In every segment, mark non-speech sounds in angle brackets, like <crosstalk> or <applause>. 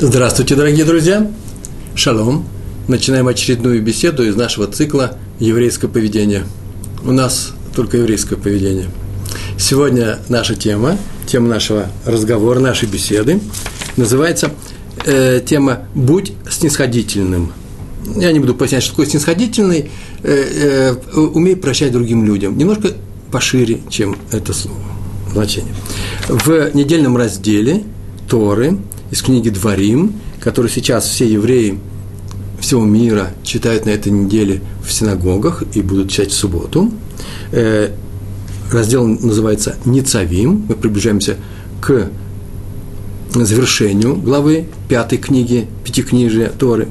Здравствуйте, дорогие друзья! Шалом! Начинаем очередную беседу из нашего цикла «Еврейское поведение». У нас только еврейское поведение. Сегодня наша тема, тема нашего разговора, нашей беседы называется э, тема «Будь снисходительным». Я не буду пояснять, что такое снисходительный, э, э, умей прощать другим людям. Немножко пошире, чем это слово, значение. В недельном разделе Торы – из книги «Дворим», который сейчас все евреи всего мира читают на этой неделе в синагогах и будут читать в субботу. Э, раздел называется «Ницавим». Мы приближаемся к завершению главы пятой книги, пятикнижия Торы.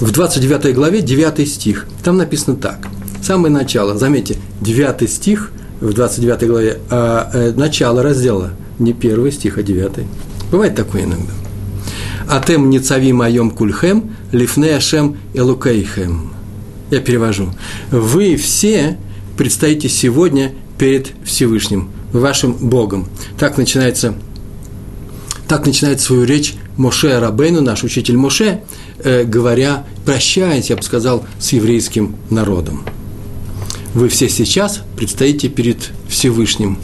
В 29 главе 9 стих. Там написано так. Самое начало, заметьте, 9 стих в 29 главе, а э, начало раздела, не первый стих, а 9. Бывает такое иногда. Атем ницави моем кульхем, лифне ашем элукейхем. Я перевожу. Вы все предстоите сегодня перед Всевышним, вашим Богом. Так начинается, так начинает свою речь Моше Рабейну, наш учитель Моше, э, говоря, прощаясь, я бы сказал, с еврейским народом. Вы все сейчас предстоите перед Всевышним.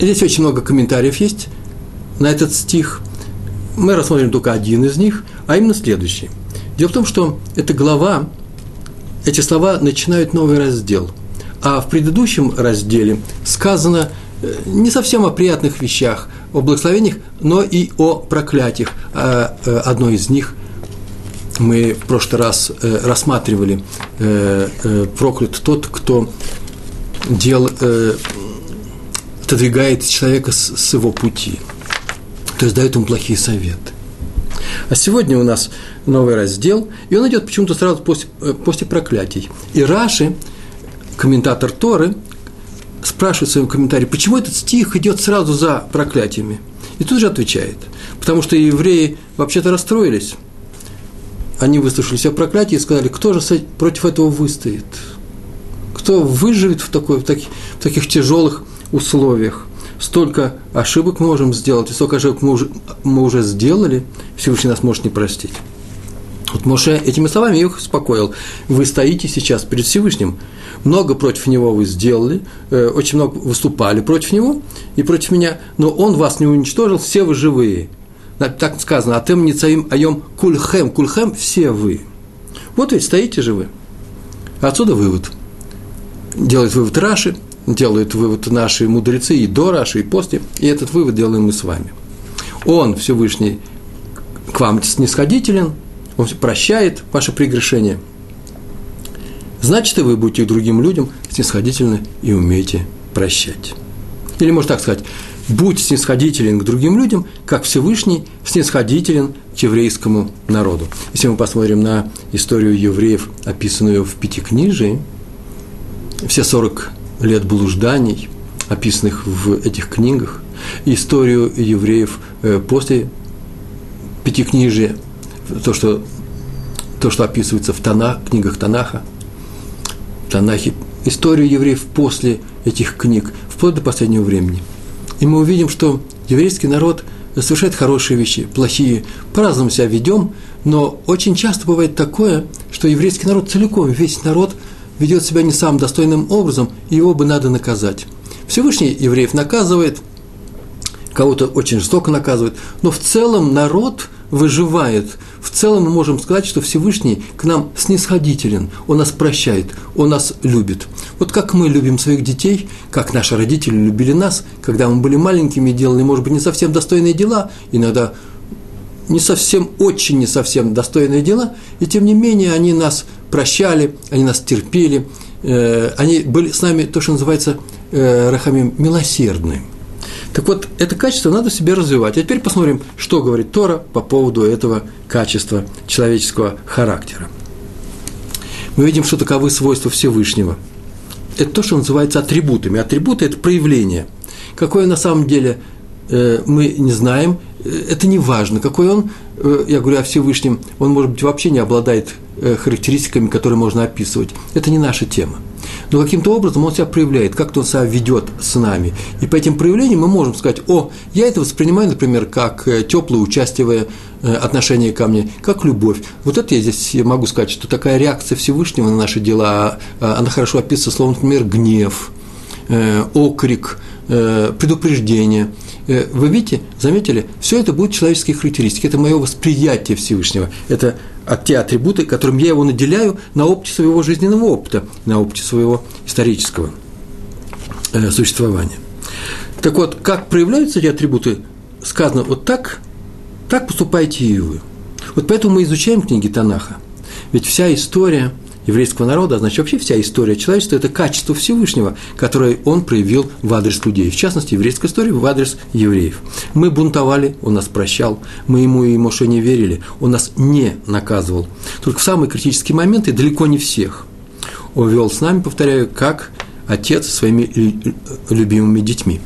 Здесь очень много комментариев есть на этот стих. Мы рассмотрим только один из них, а именно следующий. Дело в том, что эта глава, эти слова начинают новый раздел. А в предыдущем разделе сказано э, не совсем о приятных вещах, о благословениях, но и о проклятиях. А, э, одно из них мы в прошлый раз э, рассматривали проклят тот, кто дел, отодвигает человека с его пути – то есть дает ему плохие советы. А сегодня у нас новый раздел, и он идет почему-то сразу после, э, после проклятий. И Раши, комментатор Торы, спрашивает в своем комментарии, почему этот стих идет сразу за проклятиями. И тут же отвечает, потому что евреи вообще-то расстроились. Они выслушали все проклятия и сказали, кто же против этого выстоит? Кто выживет в, такой, в, таких, в таких тяжелых условиях? Столько ошибок мы можем сделать, и столько ошибок мы уже, мы уже сделали, Всевышний нас может не простить. Вот Моше этими словами их успокоил. Вы стоите сейчас перед Всевышним, много против него вы сделали, э, очень много выступали против него и против меня, но он вас не уничтожил, все вы живые. Так сказано, а тем не цаим айом кульхем, кульхем все вы. Вот ведь стоите же вы. Отсюда вывод. Делает вывод Раши, делают вывод наши мудрецы и до Раши, и после, и этот вывод делаем мы с вами. Он, Всевышний, к вам снисходителен, он прощает ваше прегрешение. Значит, и вы будете другим людям снисходительны и умеете прощать. Или можно так сказать, будь снисходителен к другим людям, как Всевышний снисходителен к еврейскому народу. Если мы посмотрим на историю евреев, описанную в Пятикнижии, все 40 лет блужданий, описанных в этих книгах, историю евреев э, после Пятикнижия, то, что, то, что описывается в Танах, книгах Танаха, Танахе, историю евреев после этих книг, вплоть до последнего времени. И мы увидим, что еврейский народ совершает хорошие вещи, плохие, по-разному себя ведем, но очень часто бывает такое, что еврейский народ целиком, весь народ – ведет себя не самым достойным образом, его бы надо наказать. Всевышний евреев наказывает, кого-то очень жестоко наказывает, но в целом народ выживает. В целом мы можем сказать, что Всевышний к нам снисходителен, Он нас прощает, Он нас любит. Вот как мы любим своих детей, как наши родители любили нас, когда мы были маленькими и делали, может быть, не совсем достойные дела, иногда не совсем, очень не совсем достойные дела, и тем не менее они нас прощали, они нас терпели, э, они были с нами то, что называется э, рахами милосердны. Так вот, это качество надо в себе развивать. А теперь посмотрим, что говорит Тора по поводу этого качества человеческого характера. Мы видим, что таковы свойства Всевышнего. Это то, что называется атрибутами. Атрибуты – это проявление. Какое на самом деле э, мы не знаем, это не важно, какой он, э, я говорю о Всевышнем, он, может быть, вообще не обладает э, характеристиками, которые можно описывать. Это не наша тема. но каким-то образом он себя проявляет, как-то он себя ведет с нами. И по этим проявлениям мы можем сказать, о, я это воспринимаю, например, как э, теплое участие э, отношение ко мне, как любовь. Вот это я здесь могу сказать, что такая реакция Всевышнего на наши дела, а, она хорошо описывается словом, например, гнев, окрик, предупреждение. Вы видите, заметили, все это будут человеческие характеристики, это мое восприятие Всевышнего, это те атрибуты, которым я его наделяю на опыте своего жизненного опыта, на опыте своего исторического э, существования. Так вот, как проявляются эти атрибуты, сказано вот так, так поступайте и вы. Вот поэтому мы изучаем книги Танаха. Ведь вся история – еврейского народа, а значит, вообще вся история человечества – это качество Всевышнего, которое он проявил в адрес людей, в частности, еврейская история в адрес евреев. Мы бунтовали, он нас прощал, мы ему и Моше не верили, он нас не наказывал. Только в самые критические моменты, далеко не всех, он вел с нами, повторяю, как отец со своими любимыми детьми.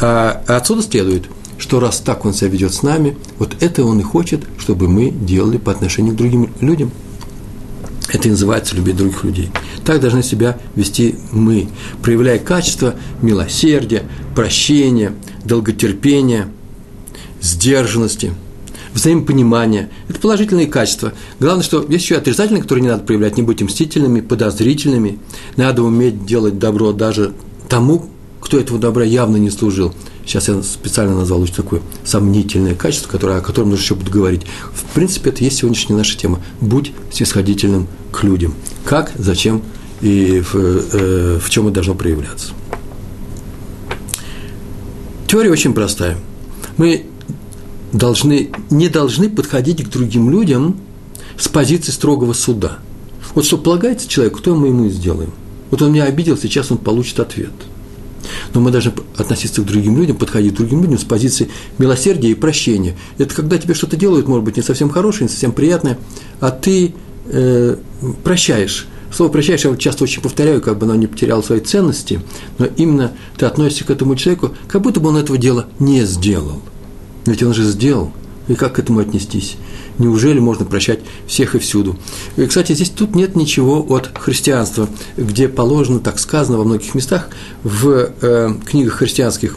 А отсюда следует, что раз так он себя ведет с нами, вот это он и хочет, чтобы мы делали по отношению к другим людям – это и называется любить других людей. Так должны себя вести мы, проявляя качество милосердия, прощения, долготерпения, сдержанности, взаимопонимания. Это положительные качества. Главное, что есть еще отрицательные, которые не надо проявлять. Не будьте мстительными, подозрительными. Надо уметь делать добро даже тому, кто этого добра явно не служил. Сейчас я специально назвал очень такое сомнительное качество, которое, о котором нужно еще буду говорить. В принципе, это есть сегодняшняя наша тема. Будь снисходительным к людям. Как, зачем и в, э, в чем это должно проявляться. Теория очень простая. Мы должны, не должны подходить к другим людям с позиции строгого суда. Вот что полагается человеку, то мы ему и сделаем. Вот он меня обидел, сейчас он получит ответ – но мы должны относиться к другим людям, подходить к другим людям с позиции милосердия и прощения. Это когда тебе что-то делают, может быть, не совсем хорошее, не совсем приятное, а ты э, прощаешь. Слово «прощаешь» я часто очень повторяю, как бы оно не потеряло своей ценности, но именно ты относишься к этому человеку, как будто бы он этого дела не сделал. Ведь он же сделал. И как к этому отнестись? Неужели можно прощать всех и всюду? И, кстати, здесь тут нет ничего от христианства, где положено, так сказано во многих местах, в э, книгах христианских,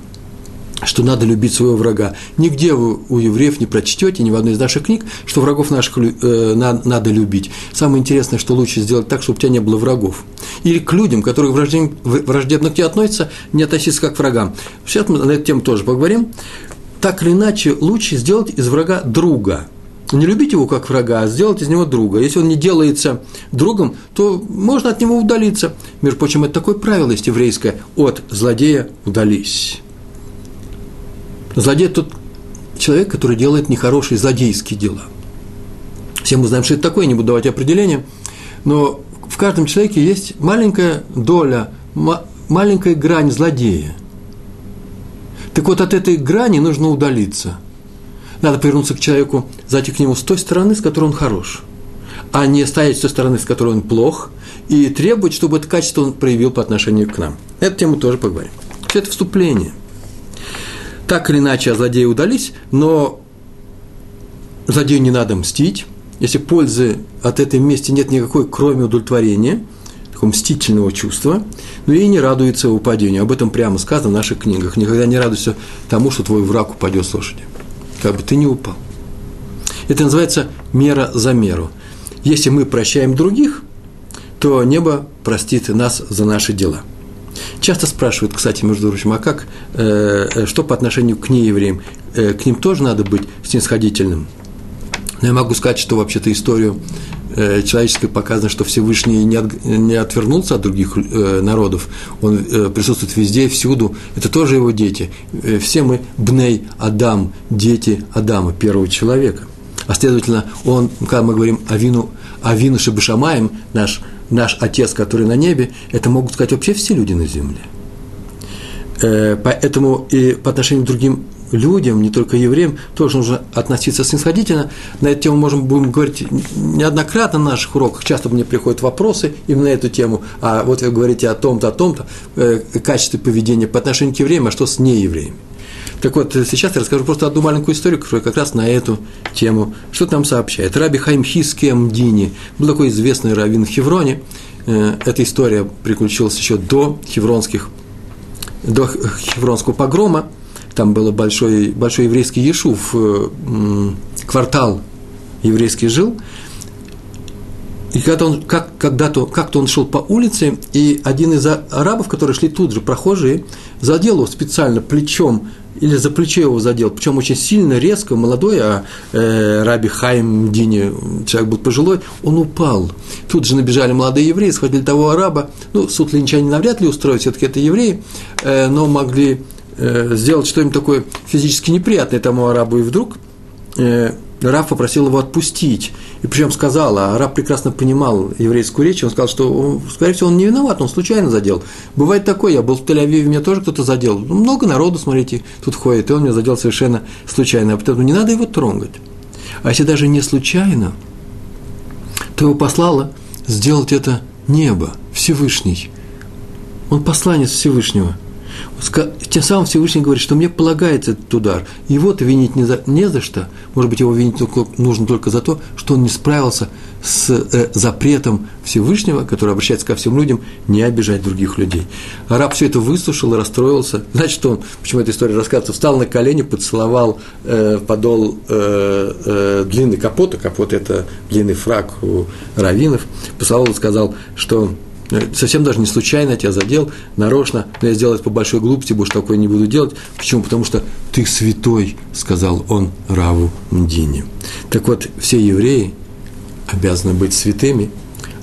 что надо любить своего врага. Нигде вы у евреев не прочтете, ни в одной из наших книг, что врагов наших э, на, надо любить. Самое интересное, что лучше сделать так, чтобы у тебя не было врагов. Или к людям, которые враждебно, враждебно к тебе относятся, не относиться как к врагам. Сейчас мы на эту тему тоже поговорим. Так или иначе, лучше сделать из врага друга – не любить его как врага, а сделать из него друга. Если он не делается другом, то можно от него удалиться. Между прочим, это такое правило есть еврейское – от злодея удались. Злодей – тот человек, который делает нехорошие злодейские дела. Все мы знаем, что это такое, не буду давать определение, но в каждом человеке есть маленькая доля, маленькая грань злодея. Так вот, от этой грани нужно удалиться – надо повернуться к человеку, зайти к нему с той стороны, с которой он хорош, а не стоять с той стороны, с которой он плох, и требовать, чтобы это качество он проявил по отношению к нам. Эту тему тоже поговорим. Все это вступление. Так или иначе, злодеи удались, но злодею не надо мстить. Если пользы от этой мести нет никакой, кроме удовлетворения, такого мстительного чувства, но и не радуется его падению. Об этом прямо сказано в наших книгах. Никогда не радуйся тому, что твой враг упадет с лошади как бы ты не упал. Это называется мера за меру. Если мы прощаем других, то небо простит нас за наши дела. Часто спрашивают, кстати, между прочим, а как, э, э что по отношению к неевреям? Э, к ним тоже надо быть снисходительным. Но я могу сказать, что вообще-то историю человеческой показано, что Всевышний не, от, не отвернулся от других э, народов, он э, присутствует везде, всюду, это тоже его дети. Э, все мы бней Адам, дети Адама, первого человека. А следовательно, он, когда мы говорим Авину, Авину Шабашамаем, наш, наш Отец, который на небе, это могут сказать вообще все люди на земле. Э, поэтому и по отношению к другим людям, не только евреям, тоже нужно относиться снисходительно. На эту тему можем будем говорить неоднократно на наших уроках. Часто мне приходят вопросы именно на эту тему. А вот вы говорите о том-то, о том-то, э, качестве поведения по отношению к евреям, а что с неевреями. Так вот, сейчас я расскажу просто одну маленькую историю, которая как раз на эту тему что нам сообщает. Раби Хайм Хиски Амдини был такой известный раввин в Хевроне. Э, эта история приключилась еще до хевронских, до хевронского погрома. Там был большой, большой еврейский ешув, э, квартал еврейский жил – и когда он, как, когда-то, как-то он шел по улице, и один из арабов, которые шли тут же, прохожие, задел его специально плечом, или за плечо его задел, причем очень сильно, резко, молодой, а э, Раби Хайм Дини, человек был пожилой, он упал. Тут же набежали молодые евреи, схватили того араба, ну, суд линчанин навряд ли устроить, все-таки это евреи, э, но могли сделать что-нибудь такое физически неприятное тому арабу, и вдруг э, Раб попросил его отпустить. И причем сказал, а раб прекрасно понимал еврейскую речь, он сказал, что, скорее всего, он не виноват, он случайно задел. Бывает такое, я был в Тель-Авиве, меня тоже кто-то задел. Ну, много народу, смотрите, тут ходит, и он меня задел совершенно случайно. Поэтому не надо его трогать. А если даже не случайно, то его послало сделать это небо, Всевышний. Он посланец Всевышнего – тем самым Всевышний говорит, что мне полагается этот удар. Его-то винить не за, не за что. Может быть, его винить только, нужно только за то, что он не справился с э, запретом Всевышнего, который обращается ко всем людям, не обижать других людей. Араб все это выслушал и расстроился. Значит, он, почему эта история рассказывается, встал на колени, поцеловал э, подол э, э, длинный капота, капот – это длинный фраг у раввинов, поцеловал и сказал, что совсем даже не случайно тебя задел, нарочно, но я сделал это по большой глупости, больше такое не буду делать. Почему? Потому что ты святой, сказал он Раву Мдине. Так вот, все евреи обязаны быть святыми,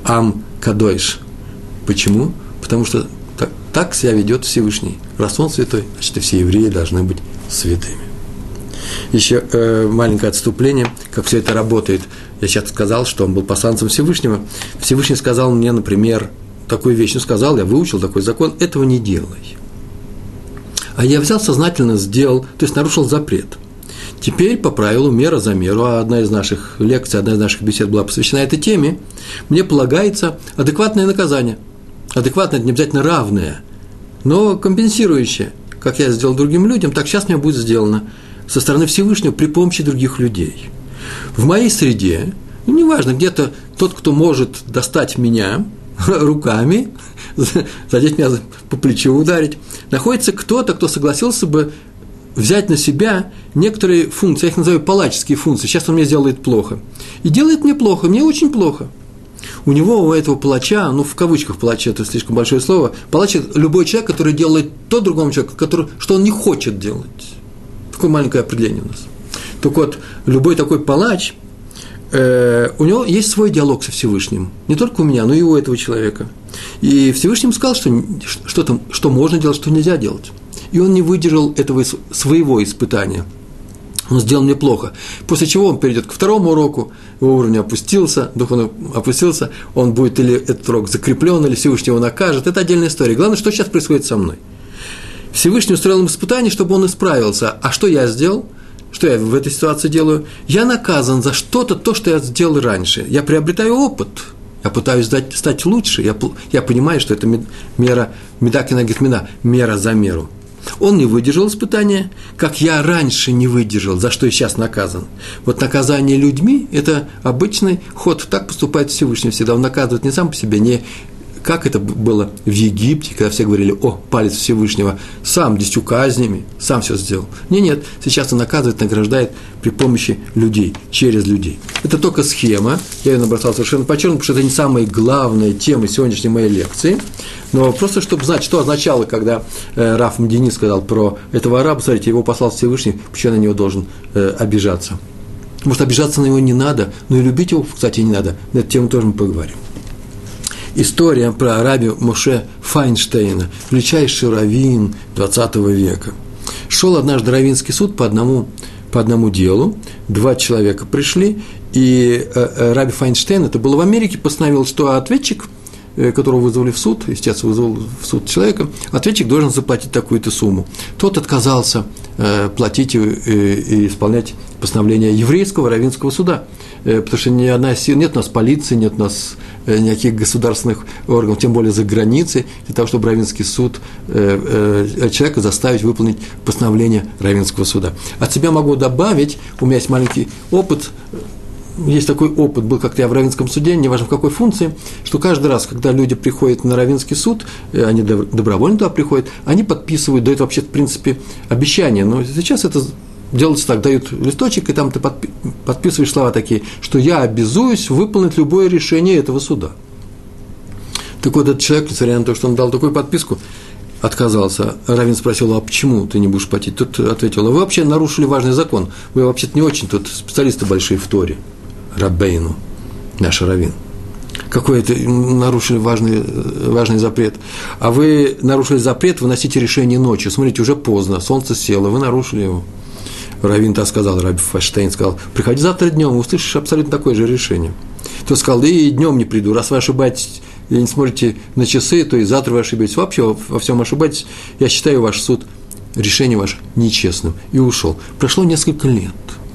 ам кадойш. Почему? Потому что так, так себя ведет Всевышний. Раз он святой, значит, и все евреи должны быть святыми. Еще э, маленькое отступление, как все это работает. Я сейчас сказал, что он был посланцем Всевышнего. Всевышний сказал мне, например, такую вещь, ну, сказал, я выучил такой закон, этого не делай. А я взял сознательно, сделал, то есть нарушил запрет. Теперь по правилу мера за меру, а одна из наших лекций, одна из наших бесед была посвящена этой теме, мне полагается адекватное наказание. Адекватное – это не обязательно равное, но компенсирующее. Как я сделал другим людям, так сейчас мне будет сделано со стороны Всевышнего при помощи других людей. В моей среде, ну, неважно, где-то тот, кто может достать меня – <laughs> руками, <laughs> задеть меня по плечу, ударить, находится кто-то, кто согласился бы взять на себя некоторые функции, я их называю палаческие функции, сейчас он мне сделает плохо. И делает мне плохо, мне очень плохо. У него, у этого палача, ну, в кавычках палача, это слишком большое слово, палач – любой человек, который делает то другому человеку, который, что он не хочет делать. Такое маленькое определение у нас. Так вот, любой такой палач – э, у него есть свой диалог со Всевышним. Не только у меня, но и у этого человека. И Всевышний ему сказал, что, что, там, что можно делать, что нельзя делать. И он не выдержал этого своего испытания. Он сделал мне плохо. После чего он перейдет к второму уроку, его уровень опустился, дух он опустился, он будет или этот урок закреплен, или Всевышний его накажет. Это отдельная история. Главное, что сейчас происходит со мной. Всевышний устроил ему испытание, чтобы он исправился. А что я сделал? Что я в этой ситуации делаю? Я наказан за что-то, то, что я сделал раньше. Я приобретаю опыт. Я пытаюсь стать, стать лучше. Я, я понимаю, что это мера, медакина гетмина, мера за меру. Он не выдержал испытания, как я раньше не выдержал, за что я сейчас наказан. Вот наказание людьми – это обычный ход, так поступает Всевышний всегда. Он наказывает не сам по себе, не как это было в Египте, когда все говорили, о, палец Всевышнего, сам десятью казнями, сам все сделал. Нет, нет, сейчас он наказывает, награждает при помощи людей, через людей. Это только схема, я ее набросал совершенно по-черному, потому что это не самая главная тема сегодняшней моей лекции, но просто чтобы знать, что означало, когда э, Раф Мдини сказал про этого араба, смотрите, его послал Всевышний, почему на него должен э, обижаться. Может, обижаться на него не надо, но и любить его, кстати, не надо. На эту тему тоже мы поговорим история про раби Моше Файнштейна, величайший раввин 20 века. Шел однажды раввинский суд по одному, по одному делу, два человека пришли, и э, э, раби Файнштейн, это было в Америке, постановил, что ответчик которого вызвали в суд, естественно, вызвал в суд человека, ответчик должен заплатить такую-то сумму. Тот отказался э, платить и, и исполнять постановление еврейского равинского суда, потому что ни одна сила, нет у нас полиции, нет у нас никаких государственных органов, тем более за границей, для того, чтобы Равинский суд человека заставить выполнить постановление Равинского суда. От себя могу добавить, у меня есть маленький опыт есть такой опыт, был как-то я в Равинском суде, неважно в какой функции, что каждый раз, когда люди приходят на Равинский суд, э, они добровольно туда приходят, они подписывают, дают вообще, в принципе, обещание, но сейчас это делается так, дают листочек, и там ты подписываешь слова такие, что я обязуюсь выполнить любое решение этого суда. Так вот, этот человек, несмотря на то, что он дал такую подписку, отказался. Равин спросил, а почему ты не будешь платить? Тут ответил, «А вы вообще нарушили важный закон. Вы вообще-то не очень тут специалисты большие в Торе. Рабейну, наш раввин. Какой это нарушили важный, важный запрет? А вы нарушили запрет выносите решение ночью. Смотрите, уже поздно, солнце село, вы нарушили его. Равин так сказал, Раби Фаштейн сказал, приходи завтра днем, услышишь абсолютно такое же решение. Тот сказал, да и днем не приду, раз вы ошибаетесь и не смотрите на часы, то и завтра вы ошибаетесь. Вообще во всем ошибаетесь. Я считаю ваш суд, решение ваше нечестным. И ушел. Прошло несколько лет –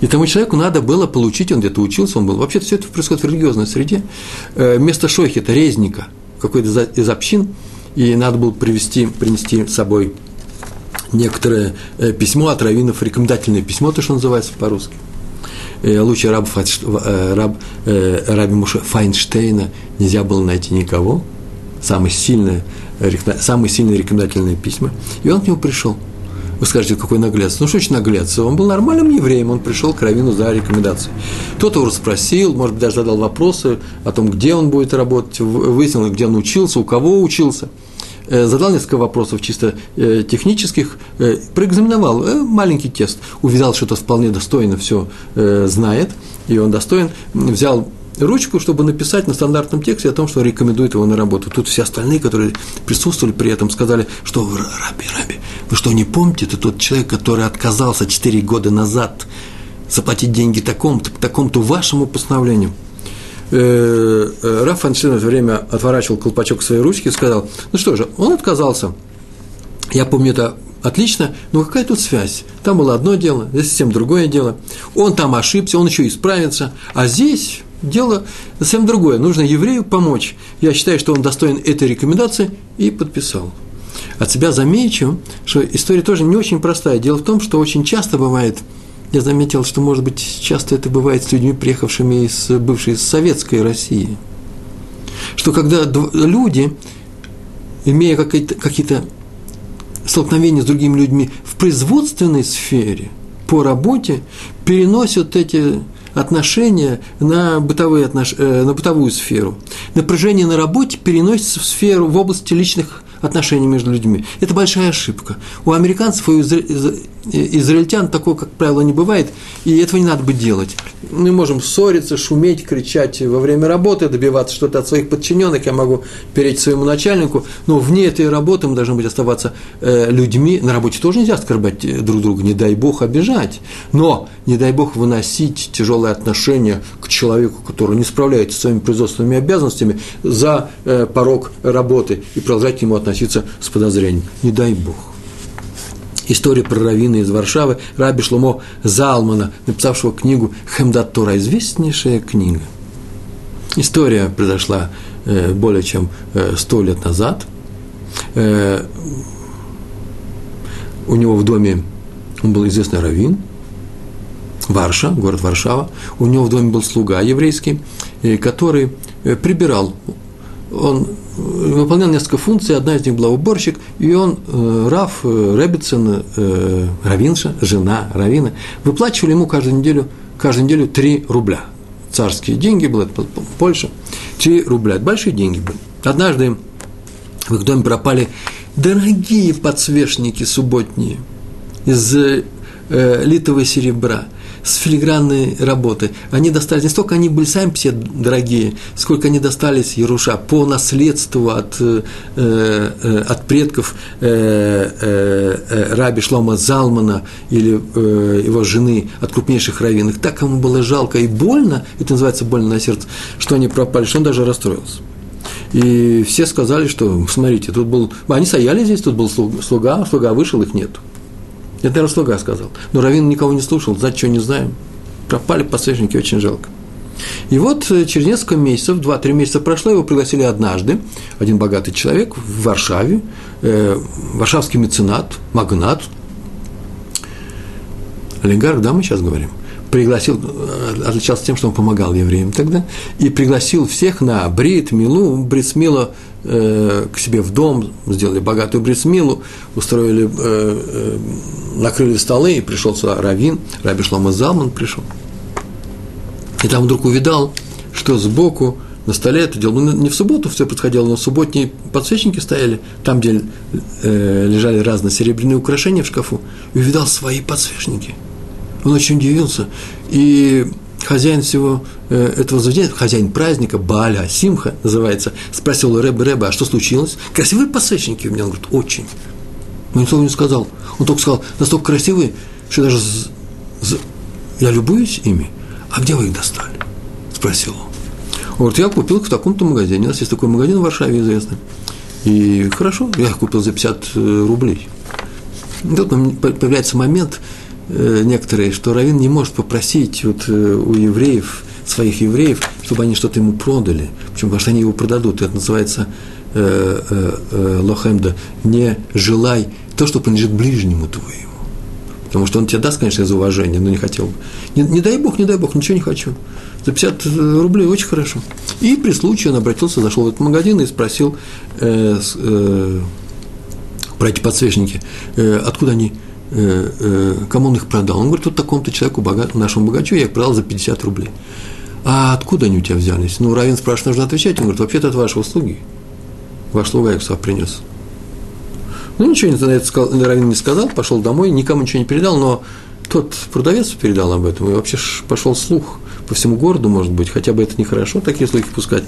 и тому человеку надо было получить, он где-то учился, он был. Вообще-то все это происходит в религиозной среде. Э, вместо шохита, резника, какой-то из общин, и надо было привести, принести с собой некоторое э, письмо от раввинов, рекомендательное письмо, то, что называется по-русски. Э, лучше раб, раб, раби Муша Файнштейна нельзя было найти никого. Самые сильные, самые сильные рекомендательные письма. И он к нему пришел – вы скажете, какой наглец. Ну, что значит наглец? Он был нормальным евреем, он пришел к Равину за рекомендацией. Кто-то его расспросил, может быть, даже задал вопросы о том, где он будет работать, выяснил, где он учился, у кого учился э, задал несколько вопросов чисто э, технических, э, проэкзаменовал маленький тест, увидел, что это вполне достойно все знает, и он достоин, взял ручку, чтобы написать на стандартном тексте о том, что рекомендует его на работу. Тут все остальные, которые присутствовали при этом, сказали, что раби, раби, вы что, не помните, это тот человек, который отказался 4 года назад заплатить деньги такому-то, такому-то вашему постановлению. Э, э, Раф Фаншин в это время отворачивал колпачок своей ручки и сказал, ну что же, он отказался. Я помню это отлично, но какая тут связь? Там было одно дело, здесь совсем другое дело. Он там ошибся, он еще исправится, а здесь дело совсем другое. Нужно еврею помочь. Я считаю, что он достоин этой рекомендации и подписал. От себя замечу, что история тоже не очень простая. Дело в том, что очень часто бывает, я заметил, что, может быть, часто это бывает с людьми, приехавшими из бывшей советской России, что когда люди, имея какие-то столкновения с другими людьми в производственной сфере, по работе, переносят эти отношения на, бытовые отнош... Э, на бытовую сферу. Напряжение на работе переносится в сферу, в области личных отношений между людьми. Это большая ошибка. У американцев и израильтян такого, как правило, не бывает, и этого не надо бы делать. Мы можем ссориться, шуметь, кричать во время работы, добиваться что-то от своих подчиненных, я могу перечь своему начальнику, но вне этой работы мы должны быть оставаться э, людьми. На работе тоже нельзя оскорблять э, друг друга, не дай бог обижать, но не дай бог выносить тяжелые отношения к человеку, который не справляется со своими производственными обязанностями за э, порог работы и продолжать к нему относиться с подозрением. Не дай бог история про раввина из Варшавы, Раби Шломо Залмана, написавшего книгу Хемдат Тора, известнейшая книга. История произошла э, более чем э, сто лет назад. Э, у него в доме он был известный раввин, Варша, город Варшава. У него в доме был слуга еврейский, который прибирал. Он выполнял несколько функций, одна из них была уборщик, и он, э, Раф э, Ребицин, э, Равинша, жена Равина, выплачивали ему каждую неделю, каждую неделю 3 рубля. Царские деньги были, это Польша, 3 рубля, это большие деньги были. Однажды в их доме пропали дорогие подсвечники субботние из э, литого серебра – с филигранной работы. Они достались, не столько они были сами все дорогие, сколько они достались Яруша по наследству от, э, э, от предков э, э, э, раби Шлома Залмана или э, его жены, от крупнейших раввинов. Так ему было жалко и больно, это называется больно на сердце, что они пропали, что он даже расстроился. И все сказали, что, смотрите, тут был, они стояли здесь, тут был слуга, слуга вышел, их нет. Это, наверное, слуга сказал. Но Равин никого не слушал, знать что не знаем. Пропали подсвечники, очень жалко. И вот э, через несколько месяцев, два-три месяца прошло, его пригласили однажды, один богатый человек в Варшаве, э, варшавский меценат, магнат, олигарх, да, мы сейчас говорим, пригласил, э, отличался тем, что он помогал евреям тогда, и пригласил всех на брит, милу, брит мило э, к себе в дом, сделали богатую брит милу, устроили, э, э, накрыли столы, и пришел сюда Равин, Раби Шлома Залман пришел. И там вдруг увидал, что сбоку на столе это дело, ну, не в субботу все происходило, но субботние подсвечники стояли, там, где лежали разные серебряные украшения в шкафу, и увидал свои подсвечники – он очень удивился. И хозяин всего э, этого заведения, хозяин праздника, Баля, Симха называется, спросил у Рэба, Рэба, а что случилось? Красивые подсвечники у меня? Он говорит, очень. Но никто не сказал. Он только сказал, настолько красивые, что даже я любуюсь ими. А где вы их достали? Спросил он. Он говорит, я купил их в таком-то магазине. У нас есть такой магазин в Варшаве известный. И хорошо, я их купил за 50 э, рублей. И тут появляется момент, некоторые, что Равин не может попросить вот э, у евреев, своих евреев, чтобы они что-то ему продали. Почему? Потому что они его продадут. Это называется э, э, э, лохемда. Не желай то, что принадлежит ближнему твоему. Потому что он тебе даст, конечно, из уважения, но не хотел бы. Не, не дай Бог, не дай Бог, ничего не хочу. За 50 рублей очень хорошо. И при случае он обратился, зашел в этот магазин и спросил э, э, про эти подсвечники, э, откуда они Э, э, кому он их продал? Он говорит, вот такому-то человеку, нашему богачу, я их продал за 50 рублей. А откуда они у тебя взялись? Ну, Равин спрашивает, нужно отвечать. Он говорит, вообще-то это ваши услуги. Ваш слуга их принес. Ну, ничего на это сказал, Равин не сказал, пошел домой, никому ничего не передал, но тот продавец передал об этом, и вообще пошел слух по всему городу, может быть, хотя бы это нехорошо, такие слухи пускать.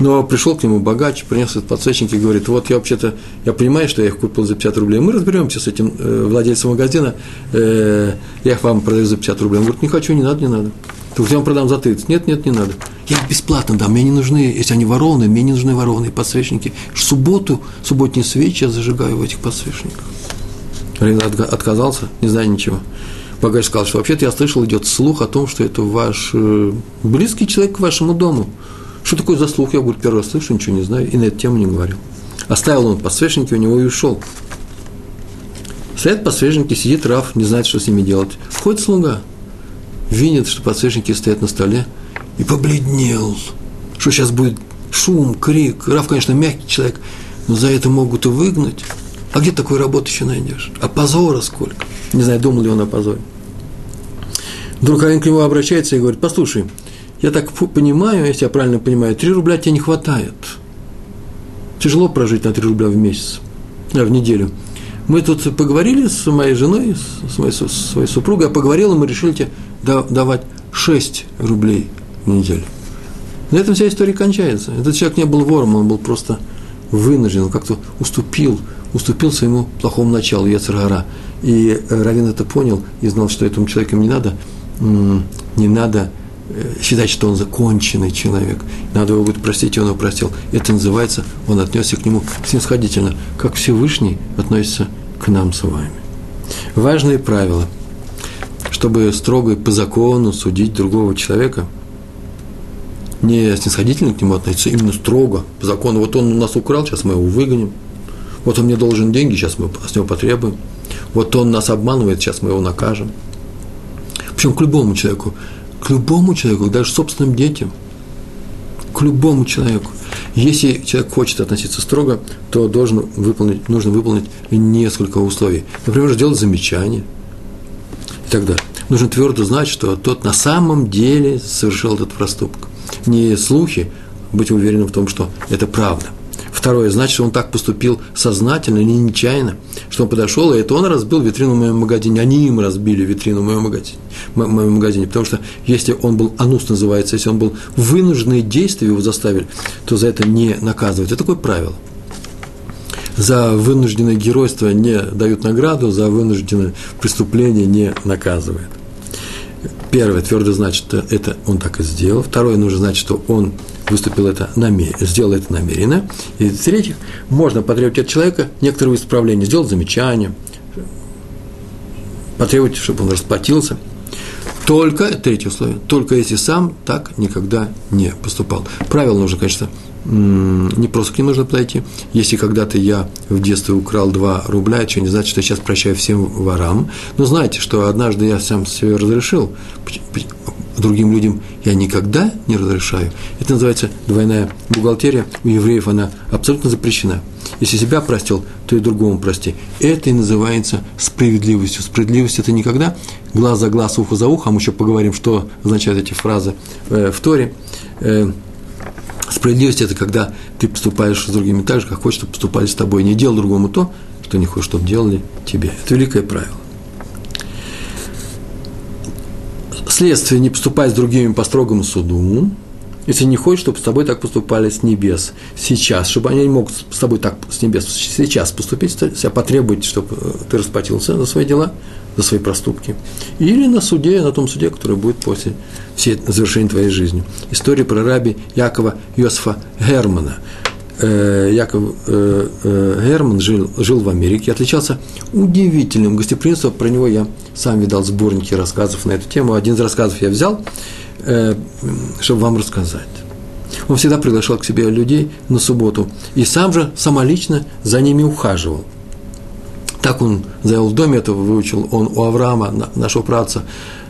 Но пришел к нему богач, принес этот подсвечник и говорит, вот я вообще-то, я понимаю, что я их купил за 50 рублей, мы разберемся с этим э, владельцем магазина, э, я их вам продаю за 50 рублей. Он говорит, не хочу, не надо, не надо. Ты я вам продам за 30. Нет, нет, не надо. Я их бесплатно дам, мне не нужны, если они ворованные, мне не нужны ворованные подсвечники. В субботу, субботние свечи я зажигаю в этих подсвечниках. Рина отказался, не знаю ничего. Богач сказал, что вообще-то я слышал, идет слух о том, что это ваш э, близкий человек к вашему дому. Что такое за слух? Я говорю, первый раз слышу, ничего не знаю, и на эту тему не говорил. Оставил он подсвечники у него и ушел. Стоят подсвечники, сидит Раф, не знает, что с ними делать. Входит слуга, видит, что подсвечники стоят на столе, и побледнел, что сейчас будет шум, крик. Раф, конечно, мягкий человек, но за это могут и выгнать. А где такой работы еще найдешь? А позора сколько? Не знаю, думал ли он о позоре. Вдруг один к нему обращается и говорит, послушай, я так понимаю, если я правильно понимаю, 3 рубля тебе не хватает. Тяжело прожить на 3 рубля в месяц, а, в неделю. Мы тут поговорили с моей женой, с моей, с своей супругой, я поговорил, и мы решили тебе давать 6 рублей в неделю. На этом вся история кончается. Этот человек не был вором, он был просто вынужден, он как-то уступил, уступил своему плохому началу, Яцергара. И э, Равин это понял и знал, что этому человеку не надо, не надо э, считать, что он законченный человек. Надо его будет простить, и он его простил. Это называется, он отнесся к нему снисходительно, как Всевышний относится к нам с вами. Важные правила. Чтобы строго и по закону судить другого человека, не снисходительно к нему относиться, именно строго, по закону. Вот он у нас украл, сейчас мы его выгоним. Вот он мне должен деньги, сейчас мы с него потребуем. Вот он нас обманывает, сейчас мы его накажем. Причем к любому человеку, к любому человеку, даже собственным детям, к любому человеку. Если человек хочет относиться строго, то должен выполнить, нужно выполнить несколько условий. Например, сделать замечание и так далее. Нужно твердо знать, что тот на самом деле совершил этот проступок. Не слухи, быть уверенным в том, что это правда. Второе, значит, он так поступил сознательно, не нечаянно, что он подошел, и это он разбил витрину в моем магазине, они им разбили витрину в моем магазине, в моем магазине. Потому что если он был, анус называется, если он был вынужденные действия его заставили, то за это не наказывают. Это такое правило. За вынужденное геройство не дают награду, за вынужденное преступление не наказывают. Первое, твердо знать, что это он так и сделал. Второе, нужно знать, что он выступил это намеренно, сделал это намеренно. И в-третьих, можно потребовать от человека некоторого исправления, сделать замечание, потребовать, чтобы он расплатился. Только, третье условие, только если сам так никогда не поступал. Правило нужно, конечно, не просто к ним нужно подойти. Если когда-то я в детстве украл 2 рубля, это не значит, что я сейчас прощаю всем ворам. Но знаете, что однажды я сам себе разрешил, другим людям я никогда не разрешаю. Это называется двойная бухгалтерия. У евреев она абсолютно запрещена. Если себя простил, то и другому прости. Это и называется справедливостью. Справедливость – это никогда глаз за глаз, ухо за ухо. А мы еще поговорим, что означают эти фразы э, в Торе. Э, Справедливость – это когда ты поступаешь с другими так же, как хочешь, чтобы поступали с тобой. Не делал другому то, что не хочешь, чтобы делали тебе. Это великое правило. Следствие – не поступать с другими по строгому суду, если не хочешь, чтобы с тобой так поступали с небес сейчас, чтобы они не могут с тобой так с небес сейчас поступить, себя потребовать, чтобы э, ты расплатился за свои дела, за свои проступки. Или на суде, на том суде, который будет после всей завершения твоей жизни. История про раби Якова Йосифа Германа. Э, Яков э, Герман жил, жил в Америке, отличался удивительным гостеприимством. Про него я сам видал сборники рассказов на эту тему. Один из рассказов я взял – чтобы вам рассказать. Он всегда приглашал к себе людей на субботу и сам же самолично за ними ухаживал. Так он завел в доме, это выучил он у Авраама, нашего праца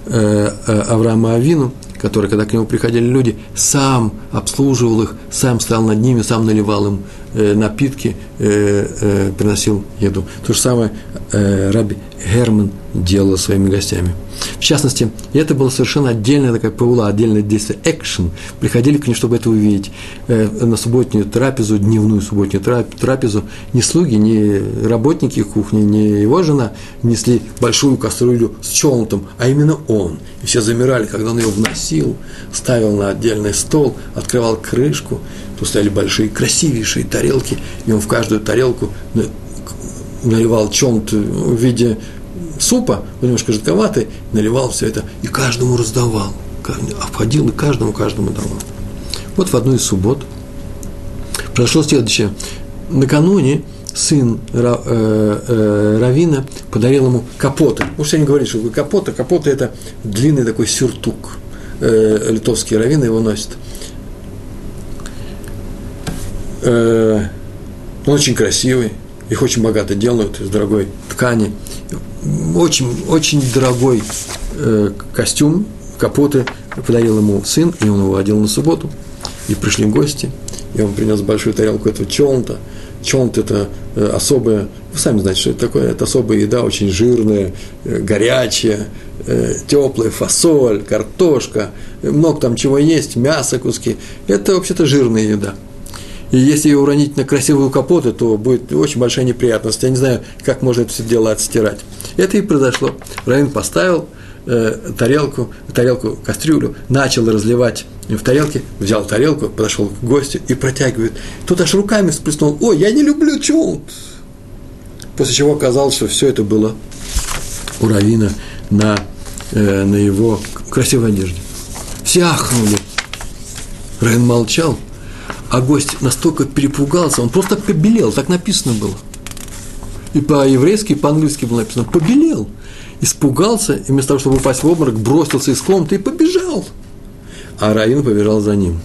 э, э, Авраама Авину, который, когда к нему приходили люди, сам обслуживал их, сам стоял над ними, сам наливал им напитки, приносил еду. То же самое Раби Герман делал своими гостями – в частности, это было совершенно отдельная такая паула, отдельное действие, экшен. Приходили к ней, чтобы это увидеть. Э, на субботнюю трапезу, дневную субботнюю трапезу, ни слуги, ни работники кухни, ни его жена несли большую кастрюлю с челнутом, а именно он. И все замирали, когда он ее вносил, ставил на отдельный стол, открывал крышку, тут стояли большие, красивейшие тарелки, и он в каждую тарелку наливал челнут в виде супа, немножко жидковатый, наливал все это и каждому раздавал. Обходил и каждому, каждому давал. Вот в одну из суббот произошло следующее. Накануне сын Ра, э, э, Равина подарил ему капоты. Может, я не говорю, что капота. Капота – это длинный такой сюртук. Э, литовские раввины его носят. Э, он очень красивый, их очень богато делают из дорогой ткани очень, очень дорогой э, костюм, капоты подарил ему сын, и он его одел на субботу. И пришли гости, и он принес большую тарелку этого челнта. Челнт – это э, особая, вы сами знаете, что это такое, это особая еда, очень жирная, э, горячая, э, теплая, фасоль, картошка, много там чего есть, мясо, куски. Это вообще-то жирная еда – и если ее уронить на красивую капоту, то будет очень большая неприятность. Я не знаю, как можно это все дело отстирать. Это и произошло. Равин поставил э, тарелку, тарелку, кастрюлю, начал разливать в тарелке, взял тарелку, подошел к гостю и протягивает. Тот аж руками сплеснул. Ой, я не люблю чулт. После чего оказалось, что все это было у Равина на, э, на его красивой одежде. Все ахнули. Равин молчал – а гость настолько перепугался, он просто побелел, так написано было. И по-еврейски, и по-английски было написано «побелел». Испугался, и вместо того, чтобы упасть в обморок, бросился из комнаты и побежал. А Раин побежал за ним.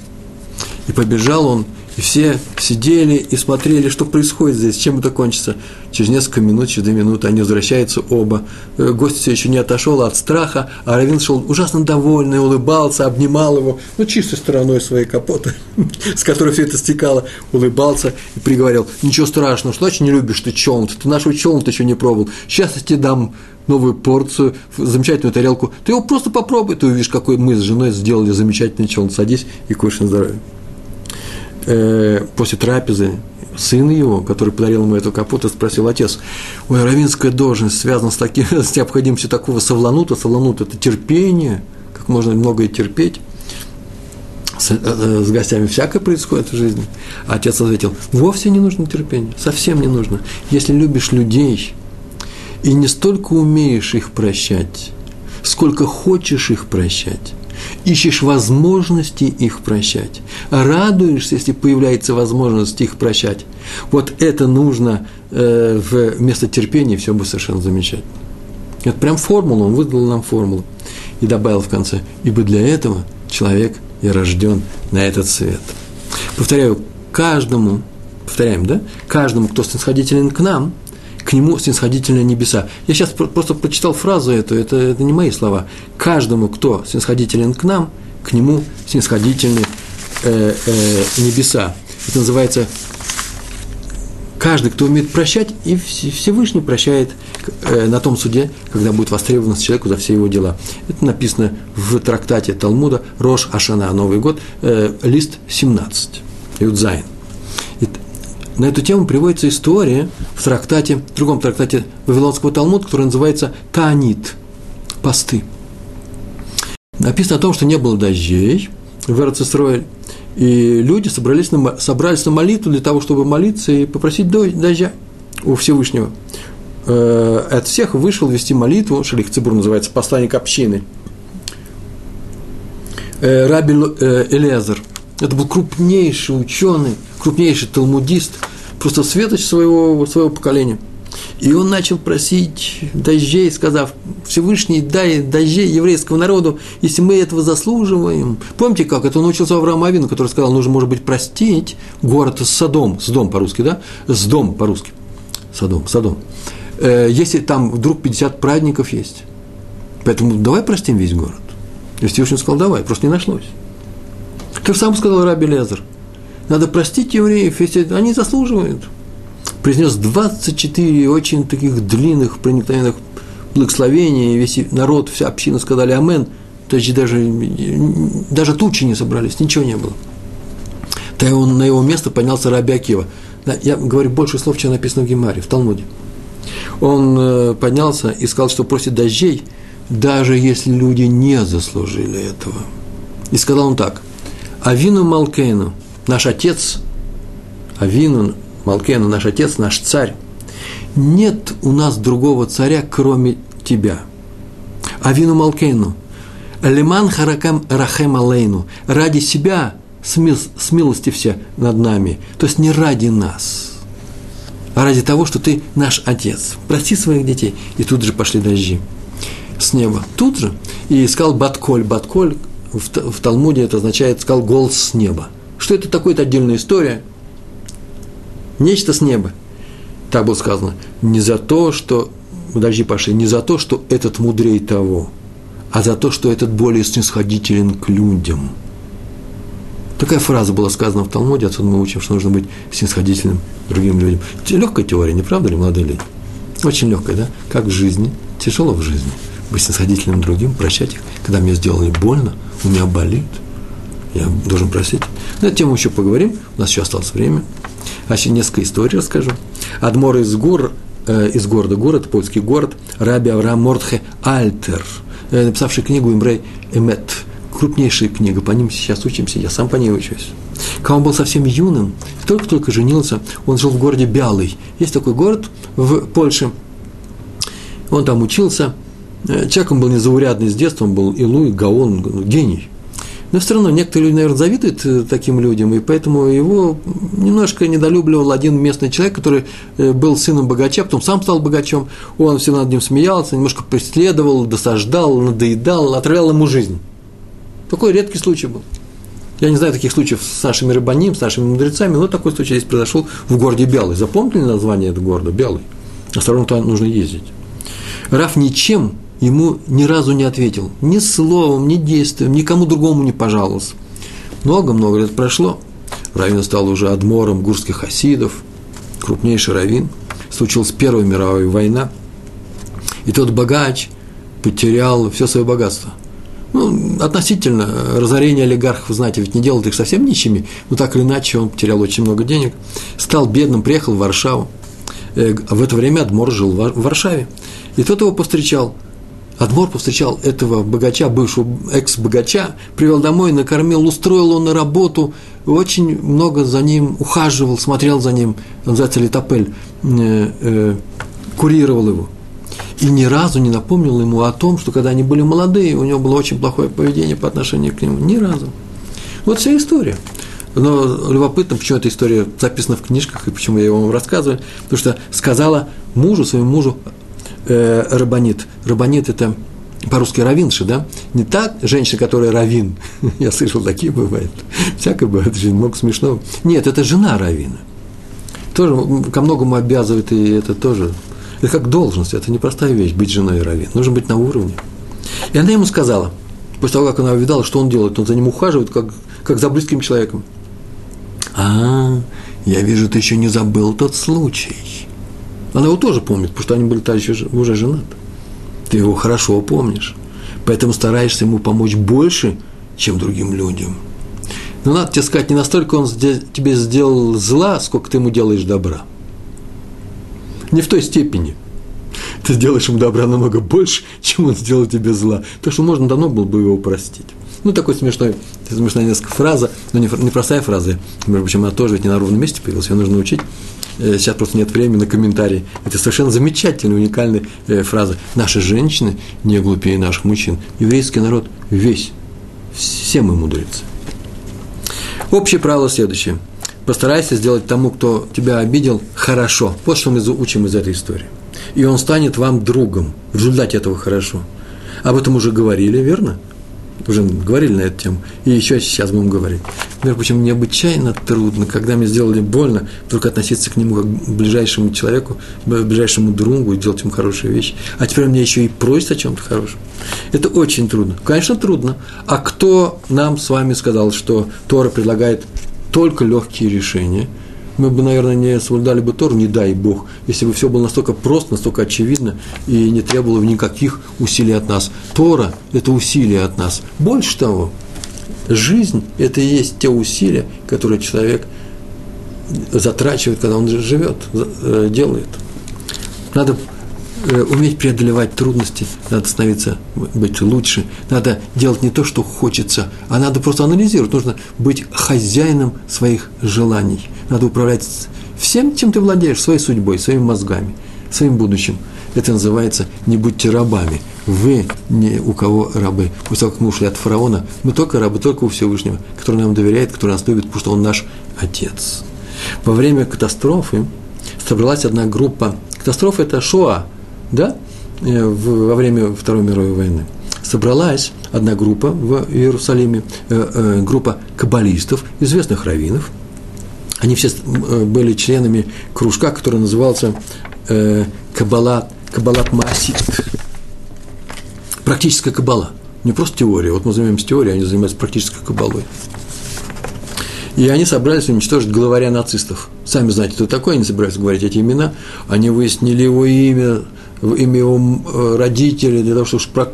И побежал он и все сидели и смотрели, что происходит здесь, чем это кончится. Через несколько минут, через две минуты они возвращаются оба. Э, гость все еще не отошел от страха, а Равин шел ужасно довольный, улыбался, обнимал его, ну, чистой стороной своей капоты, <laughs> с которой все это стекало, улыбался и приговорил, ничего страшного, что значит не любишь ты челнт, ты нашего челнта еще не пробовал, сейчас я тебе дам новую порцию, замечательную тарелку, ты его просто попробуй, ты увидишь, какой мы с женой сделали замечательный челнт, садись и кушай на здоровье э, после трапезы сын его, который подарил ему эту капоту, спросил отец, ой, равинская должность связана с, таким, <laughs> с необходимостью такого совланута, совланут – это терпение, как можно многое терпеть, с, э, с гостями всякое происходит в жизни. Отец ответил, вовсе не нужно терпение, совсем не нужно. Если любишь людей и не столько умеешь их прощать, сколько хочешь их прощать, ищешь возможности их прощать, радуешься, если появляется возможность их прощать. Вот это нужно э, вместо терпения, все будет совершенно замечательно. Это прям формула, он выдал нам формулу и добавил в конце, ибо для этого человек и рожден на этот свет. Повторяю, каждому, повторяем, да, каждому, кто снисходителен к нам, к нему снисходительны небеса. Я сейчас просто прочитал фразу эту, это, это не мои слова. Каждому, кто снисходителен к нам, к нему снисходительны э, э, небеса. Это называется каждый, кто умеет прощать, и Всевышний прощает э, на том суде, когда будет востребован человеку за все его дела. Это написано в трактате Талмуда Рош Ашана, Новый год, э, лист 17, Юдзайн. На эту тему приводится история в трактате, в другом трактате Вавилонского Талмуда, который называется Таанит – посты. Написано о том, что не было дождей в Эрцисроэль, и люди собрались на, собрались на молитву для того, чтобы молиться и попросить дождя у Всевышнего. Э, от всех вышел вести молитву, Шалих Цибур называется, посланник общины. Э, Раби э, Элезер. Это был крупнейший ученый, крупнейший талмудист, просто светоч своего, своего поколения – и он начал просить дождей, сказав, Всевышний, дай дождей еврейскому народу, если мы этого заслуживаем. Помните, как это он учился Авраама Авину, который сказал, нужно, может быть, простить город Содом, Сдом по-русски, да? Сдом по-русски. Содом, Содом. Э, если там вдруг 50 праздников есть. Поэтому давай простим весь город. И Всевышний сказал, давай, просто не нашлось. Как сам сказал Раби Лезер, надо простить евреев, если они заслуживают произнес 24 очень таких длинных проникновенных благословений, и весь народ, вся община сказали «Амен», то есть даже, даже тучи не собрались, ничего не было. То он, на его место поднялся Раби. Я говорю больше слов, чем написано в Гемаре, в Талмуде. Он э, поднялся и сказал, что просит дождей, даже если люди не заслужили этого. И сказал он так, Авину Малкейну, наш отец, Авину, Малкену, наш отец, наш царь, нет у нас другого царя, кроме тебя. Авину Малкену, Леман Харакам Рахем Алейну, ради себя смилости все над нами, то есть не ради нас, а ради того, что ты наш отец. Прости своих детей. И тут же пошли дожди с неба. Тут же. И сказал Батколь. Батколь в, в Талмуде это означает, сказал голос с неба. Что это такое, это отдельная история – нечто с неба. Так было сказано. Не за то, что дожди пошли, не за то, что этот мудрее того, а за то, что этот более снисходителен к людям. Такая фраза была сказана в Талмуде, отсюда мы учим, что нужно быть снисходительным другим людям. Легкая теория, не правда ли, молодые люди? Очень легкая, да? Как в жизни, тяжело в жизни. Быть снисходительным другим, прощать их, когда мне сделали больно, у меня болит, я должен просить. На эту тему еще поговорим, у нас еще осталось время. А еще несколько историй расскажу. Адмор из гор, э, из города, город, польский город, Раби Авраам Мортхе Альтер, э, написавший книгу Имрей Эмет, крупнейшая книга, по ним сейчас учимся, я сам по ней учусь. Когда он был совсем юным, только-только женился, он жил в городе Бялый. Есть такой город в Польше. Он там учился. Э, человек он был незаурядный с детства, он был Илуй, Гаон, гений. Но все равно некоторые люди, наверное, завидуют э, таким людям, и поэтому его немножко недолюбливал один местный человек, который э, был сыном богача, потом сам стал богачом, он все над ним смеялся, немножко преследовал, досаждал, надоедал, отравлял ему жизнь. Такой редкий случай был. Я не знаю таких случаев с нашими рыбаним, с нашими мудрецами, но такой случай здесь произошел в городе Белый. Запомнили название этого города? Белый. Осторожно, туда нужно ездить. Раф ничем ему ни разу не ответил, ни словом, ни действием, никому другому не пожаловался. Много-много лет прошло, Равин стал уже адмором гурских хасидов, крупнейший раввин, случилась Первая мировая война, и тот богач потерял все свое богатство. Ну, относительно разорения олигархов, знаете, ведь не делают их совсем нищими, но так или иначе он потерял очень много денег, стал бедным, приехал в Варшаву. Э, в это время Адмор жил в Варшаве. И тот его повстречал – Адмор повстречал этого богача, бывшего экс-богача, привел домой, накормил, устроил он на работу, очень много за ним ухаживал, смотрел за ним, он называется Литопель, э, э, курировал его. и ни разу не напомнил ему о том, что когда они были молодые, у него было очень плохое поведение по отношению к нему. Ни разу. Вот вся история. Но любопытно, почему эта история записана в книжках и почему я вам рассказываю. Потому что сказала мужу, своему мужу, э, рабанит. Рабанит – это по-русски равинши, да? Не та женщина, которая равин. <laughs> Я слышал, такие бывают. Всякое бывает, много смешного. Нет, это жена равина. Тоже ко многому обязывает, и это тоже это как должность, это непростая вещь, быть женой раввин. Нужно быть на уровне. И она ему сказала, после того, как она увидала, что он делает, он за ним ухаживает, как, как за близким человеком. А, я вижу, ты еще не забыл тот случай. Она его тоже помнит, потому что они были тогда еще уже женаты. Ты его хорошо помнишь. Поэтому стараешься ему помочь больше, чем другим людям. Но надо тебе сказать, не настолько он тебе сделал зла, сколько ты ему делаешь добра – не в той степени. Ты сделаешь ему добра намного больше, чем он сделал тебе зла. Так что можно давно было бы его простить. Ну, такой смешной, смешная несколько фраза, но не, не простая фраза, между прочим, она тоже ведь не на ровном месте появилась, ее нужно учить. Э, сейчас просто нет времени на комментарии. Это совершенно замечательная, уникальная э, фраза. Наши женщины не глупее наших мужчин. Еврейский народ весь, все мы мудрецы. Общее правило следующее – постарайся сделать тому, кто тебя обидел, хорошо. Вот что мы учим из этой истории. И он станет вам другом в результате этого хорошо. Об этом уже говорили, верно? Уже говорили на эту тему. И еще сейчас будем говорить. Между прочим, необычайно трудно, когда мне сделали больно, вдруг относиться к нему как к ближайшему человеку, к ближайшему другу и делать ему хорошие вещи. А теперь меня еще и просит о чем-то хорошем. Это очень трудно. Конечно, трудно. А кто нам с вами сказал, что Тора предлагает только легкие решения, мы бы, наверное, не соблюдали бы Тору, не дай Бог, если бы все было настолько просто, настолько очевидно и не требовало никаких усилий от нас. Тора – это усилия от нас. Больше того, жизнь – это и есть те усилия, которые человек затрачивает, когда он живет, э, делает. Надо уметь преодолевать трудности, надо становиться, быть лучше, надо делать не то, что хочется, а надо просто анализировать, нужно быть хозяином своих желаний, надо управлять всем, чем ты владеешь, своей судьбой, своими мозгами, своим будущим. Это называется «не будьте рабами». Вы не у кого рабы. После того, как мы ушли от фараона, мы только рабы, только у Всевышнего, который нам доверяет, который нас любит, потому что он наш отец. Во время катастрофы собралась одна группа. Катастрофа – это Шоа, да, э, во время Второй мировой войны, собралась одна группа в Иерусалиме, э, э, группа каббалистов, известных раввинов. Они все были членами кружка, который назывался Каббала, Каббалат Маасит. Практическая каббала. Не просто теория. Вот мы занимаемся теорией, они занимаются практической каббалой. И они собрались уничтожить главаря нацистов. Сами знаете, кто такой, они собираются говорить эти имена. Они выяснили его имя, имя его э, родителей, для того, чтобы,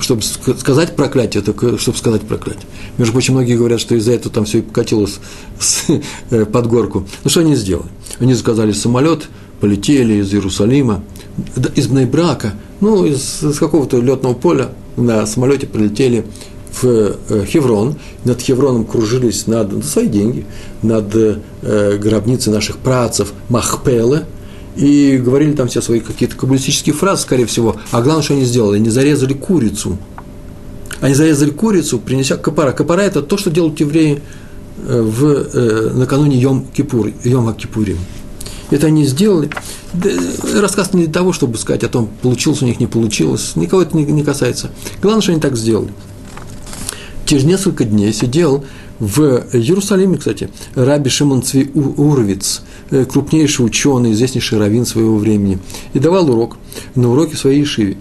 чтобы сказать проклятие, только чтобы сказать проклятие. Между прочим, многие говорят, что из-за этого там все и покатилось <laughs> э, под горку. Ну, что они сделали? Они заказали самолет, полетели из Иерусалима, из Бнейбрака, ну, из, из какого-то летного поля на самолете прилетели в э, Хеврон, над Хевроном кружились над, на свои деньги, над э, гробницей наших працев Махпелы, и говорили там все свои какие-то каббалистические фразы, скорее всего. А главное, что они сделали, они зарезали курицу. Они зарезали курицу, принеся капара. Капара – это то, что делают евреи э, в, э, накануне Йом Кипур, Йом Кипурим. Это они сделали. Рассказ не для того, чтобы сказать о том, получилось у них, не получилось. Никого это не, не касается. Главное, что они так сделали. Через несколько дней сидел в Иерусалиме, кстати, Раби Шимон Цви Урвиц, э, крупнейший ученый, известнейший раввин своего времени, и давал урок на уроке своей Ишиве.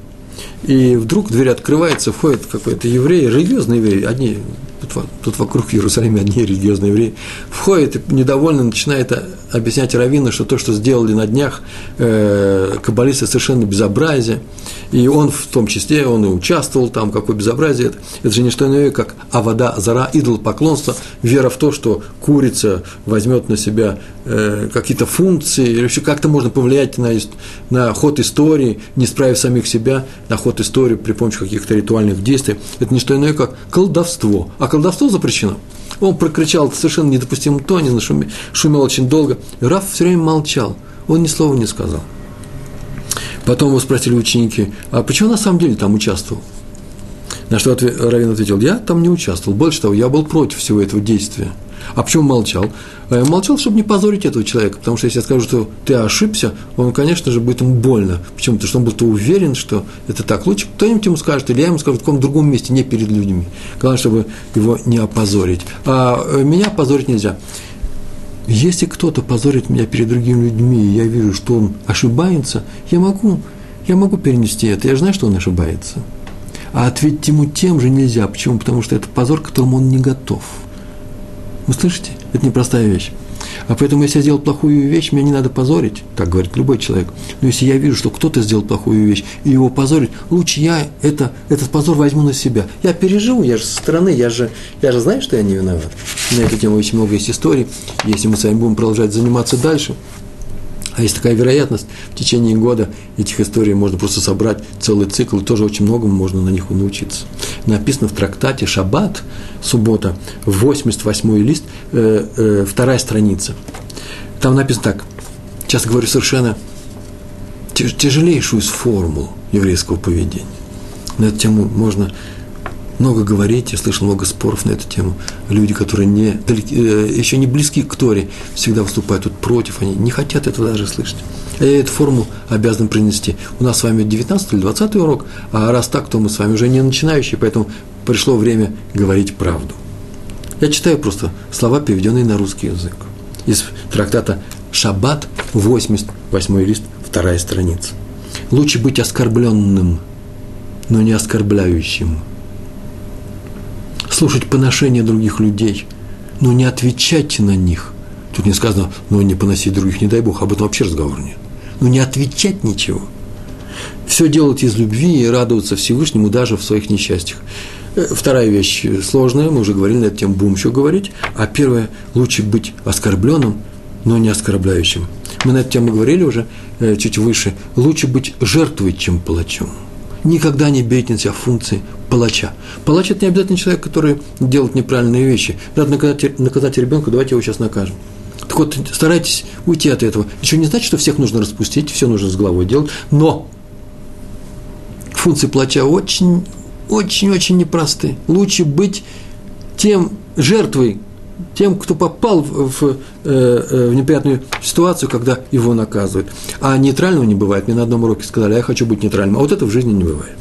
И вдруг дверь открывается, входит какой-то еврей, религиозный еврей, одни, тут, тут вокруг Иерусалима одни религиозные евреи, входит и недовольно начинает объяснять раввину, что то, что сделали на днях э, каббалисты, совершенно безобразие, и он в том числе, он и участвовал там, какое безобразие это. Это же не что иное, как авода, зара, идол поклонства, вера в то, что курица возьмет на себя э, какие-то функции, или еще как-то можно повлиять на, на ход истории, не справив самих себя, на ход истории при помощи каких-то ритуальных действий. Это не что иное, как колдовство. А колдовство запрещено. Он прокричал совершенно недопустимом тоне, шумел, шумел очень долго. Раф все время молчал, он ни слова не сказал. Потом его спросили ученики, а почему на самом деле там участвовал? На что Равин ответил, я там не участвовал. Больше того, я был против всего этого действия. А почему молчал? Я молчал, чтобы не позорить этого человека, потому что если я скажу, что ты ошибся, он, конечно же, будет ему больно. Почему? Потому что он был уверен, что это так. Лучше кто-нибудь ему скажет, или я ему скажу в каком-то другом месте, не перед людьми. Главное, чтобы его не опозорить. А э, меня позорить нельзя. Если кто-то позорит меня перед другими людьми, и я вижу, что он ошибается, я могу, я могу перенести это. Я знаю, что он ошибается. А ответить ему тем же нельзя. Почему? Потому что это позор, к которому он не готов. Вы слышите? Это непростая вещь. А поэтому, если я сделал плохую вещь, меня не надо позорить, так говорит любой человек. Но если я вижу, что кто-то сделал плохую вещь, и его позорить, лучше я это, этот позор возьму на себя. Я переживу, я же со стороны, я же, я же знаю, что я не виноват. На эту тему очень много есть историй. Если мы с вами будем продолжать заниматься дальше – а есть такая вероятность, в течение года этих историй можно просто собрать целый цикл, и тоже очень многому можно на них научиться. Написано в трактате «Шаббат», суббота, 88-й лист, э, э, вторая страница. Там написано так, сейчас говорю совершенно тяжелейшую из формул еврейского поведения. На эту тему можно много говорить, я слышал много споров на эту тему. Люди, которые не, далеки, э, еще не близки к Торе, всегда выступают тут против, они не хотят этого даже слышать. Я эту форму обязан принести. У нас с вами 19 или 20 урок, а раз так, то мы с вами уже не начинающие, поэтому пришло время говорить правду. Я читаю просто слова, переведенные на русский язык. Из трактата «Шаббат», 88 лист, вторая страница. Лучше быть оскорбленным, но не оскорбляющим – слушать поношения других людей, но не отвечайте на них. Тут не сказано, ну не поносить других, не дай Бог, об этом вообще разговора нет. Ну не отвечать ничего. Все делать из любви и радоваться Всевышнему даже в своих несчастьях. Э, вторая вещь сложная, мы уже говорили на эту тему, будем еще говорить. А первое, лучше быть оскорбленным, но не оскорбляющим. Мы на эту тему говорили уже э, чуть выше. Лучше быть жертвой, чем палачом. Никогда не берите на себя функции палача. Палач – это не обязательно человек, который делает неправильные вещи. Надо наказать, наказать ребенка, давайте его сейчас накажем. Так вот, старайтесь уйти от этого. Еще не значит, что всех нужно распустить, все нужно с головой делать, но функции палача очень, очень, очень непросты. Лучше быть тем жертвой, тем, кто попал в, в, э, э, в неприятную ситуацию, когда его наказывают. А нейтрального не бывает. Мне на одном уроке сказали, «А я хочу быть нейтральным. А вот это в жизни не бывает.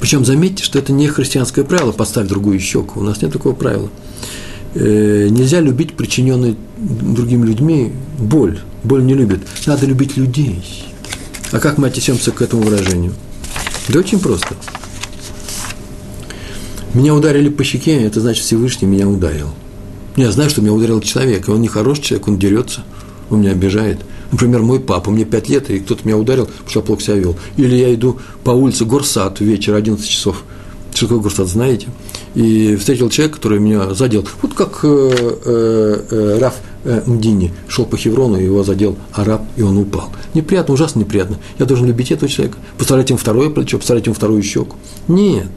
Причем заметьте, что это не христианское правило «поставь другую щеку». У нас нет такого правила. Э, нельзя любить причиненную другими людьми боль. Боль не любит. Надо любить людей. А как мы отнесемся к этому выражению? Да очень просто. Меня ударили по щеке, это значит Всевышний меня ударил. Я знаю, что меня ударил человек, и он не хороший человек, он дерется, он меня обижает – Например, мой папа, мне 5 лет, и кто-то меня ударил, потому что я плохо себя вел. Или я иду по улице Горсад вечер, 11 часов. Что такое Горсад, знаете? И встретил человека, который меня задел. Вот как э, э, э, Раф э, Мдини шел по Хеврону, его задел араб, и он упал. Неприятно, ужасно неприятно. Я должен любить этого человека, поставлять ему второе плечо, поставлять ему вторую щеку. Нет.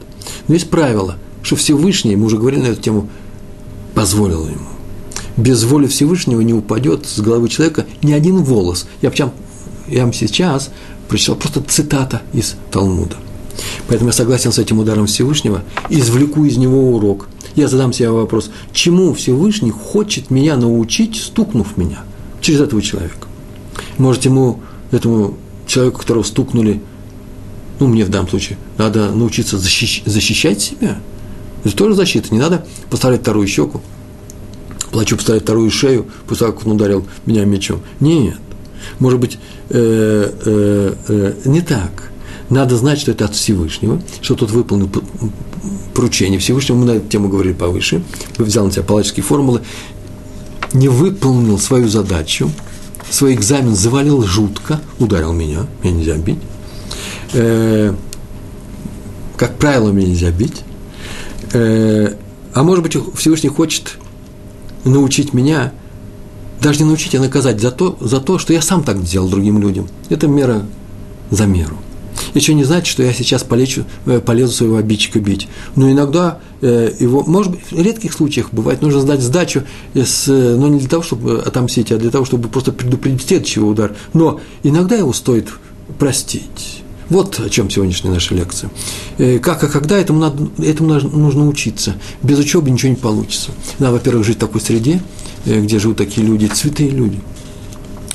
Но есть правило, что Всевышний, мы уже говорили на эту тему, позволил ему без воли Всевышнего не упадет с головы человека ни один волос. Я, я вам сейчас прочитал просто цитата из Талмуда. Поэтому я согласен с этим ударом Всевышнего, извлеку из него урок. Я задам себе вопрос, чему Всевышний хочет меня научить, стукнув меня через этого человека. Может, ему, этому человеку, которого стукнули, ну, мне в данном случае, надо научиться защищать себя. Это тоже защита, не надо поставлять вторую щеку, плачу поставить вторую шею после того, как он ударил меня мечом. Нет. Может быть, э, э, э, не так. Надо знать, что это от Всевышнего, что тот выполнил поручение Всевышнего. Мы на эту тему говорили повыше. Взял на себя палаческие формулы. Не выполнил свою задачу, свой экзамен завалил жутко, ударил меня, меня нельзя бить. Э, как правило, меня нельзя бить. Э, а может быть, Всевышний хочет научить меня, даже не научить, а наказать за то, за то, что я сам так сделал другим людям. Это мера за меру. Еще не значит, что я сейчас полечу, э, полезу своего обидчика бить. Но иногда э, его, может быть, в редких случаях бывает, нужно сдать сдачу, с, но ну, не для того, чтобы отомстить, а для того, чтобы просто предупредить следующий удар. Но иногда его стоит простить. Вот о чем сегодняшняя наша лекция. Э, как и когда этому, надо, этому нужно учиться. Без учебы ничего не получится. Надо, во-первых, жить в такой среде, э, где живут такие люди, святые люди.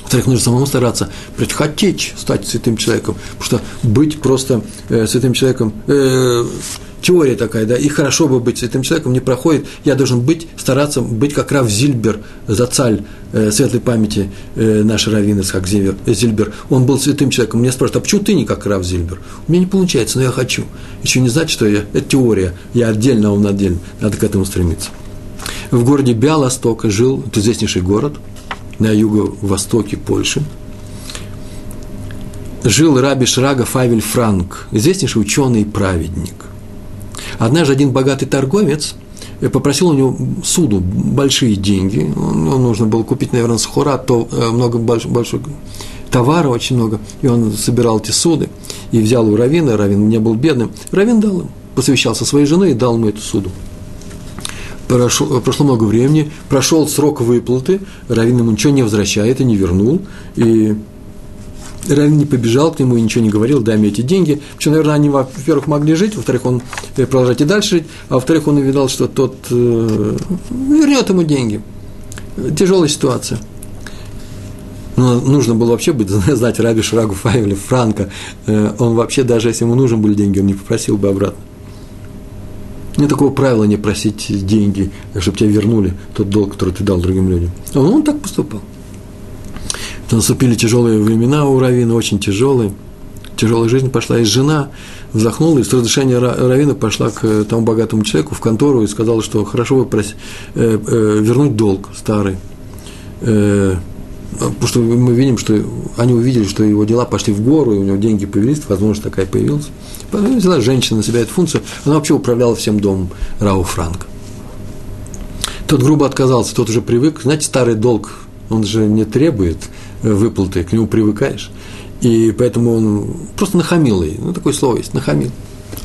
Во-вторых, нужно самому стараться, хотеть стать святым человеком, потому что быть просто э, святым человеком, э, теория такая, да, и хорошо бы быть святым человеком, не проходит, я должен быть, стараться быть как Рав Зильбер, Зацаль, э, светлой памяти э, наш раввин Исхак Зильбер, Зильбер, он был святым человеком, меня спрашивают, а почему ты не как Рав Зильбер? У меня не получается, но я хочу. Еще не значит, что я, это теория, я отдельно, а он отдельно, надо к этому стремиться. В городе Биалосток жил, это известнейший город, на юго-востоке Польши, жил раби Шрага Фавель Франк, известнейший ученый и праведник. Однажды один богатый торговец попросил у него суду большие деньги. Он, нужно было купить, наверное, с хора, то э, много большой, большой товара очень много, и он собирал эти суды, и взял у Равина, Равин не был бедным, Равин дал ему, посвящался своей женой и дал ему эту суду. Прошло, прошло много времени, прошел срок выплаты, Равин ему ничего не возвращает и не вернул, и Равин не побежал к нему и ничего не говорил, дай мне эти деньги. Причем, наверное, они, во-первых, могли жить, во-вторых, он э, продолжать и дальше жить, а во-вторых, он увидал, что тот э, вернет ему деньги. Тяжелая ситуация. Но нужно было вообще быть, <laughs> знать Раби Шрагу Фаевля, Франка. Э, он вообще, даже если ему нужны были деньги, он не попросил бы обратно. Нет такого правила не просить деньги, чтобы тебе вернули тот долг, который ты дал другим людям. А он так поступал. Наступили тяжелые времена у Равина, очень тяжелые. Тяжелая жизнь пошла, и жена вздохнула, и с разрешения Равина пошла к тому богатому человеку в контору и сказала, что хорошо бы прос... э, э, вернуть долг старый. Э, потому что мы видим, что они увидели, что его дела пошли в гору, и у него деньги появились, возможность такая появилась. Потом взяла женщина на себя эту функцию, она вообще управляла всем домом Рау Франка. Тот грубо отказался, тот уже привык. Знаете, старый долг, он же не требует выплаты, к нему привыкаешь. И поэтому он просто нахамил ей. Ну, такое слово есть, нахамил.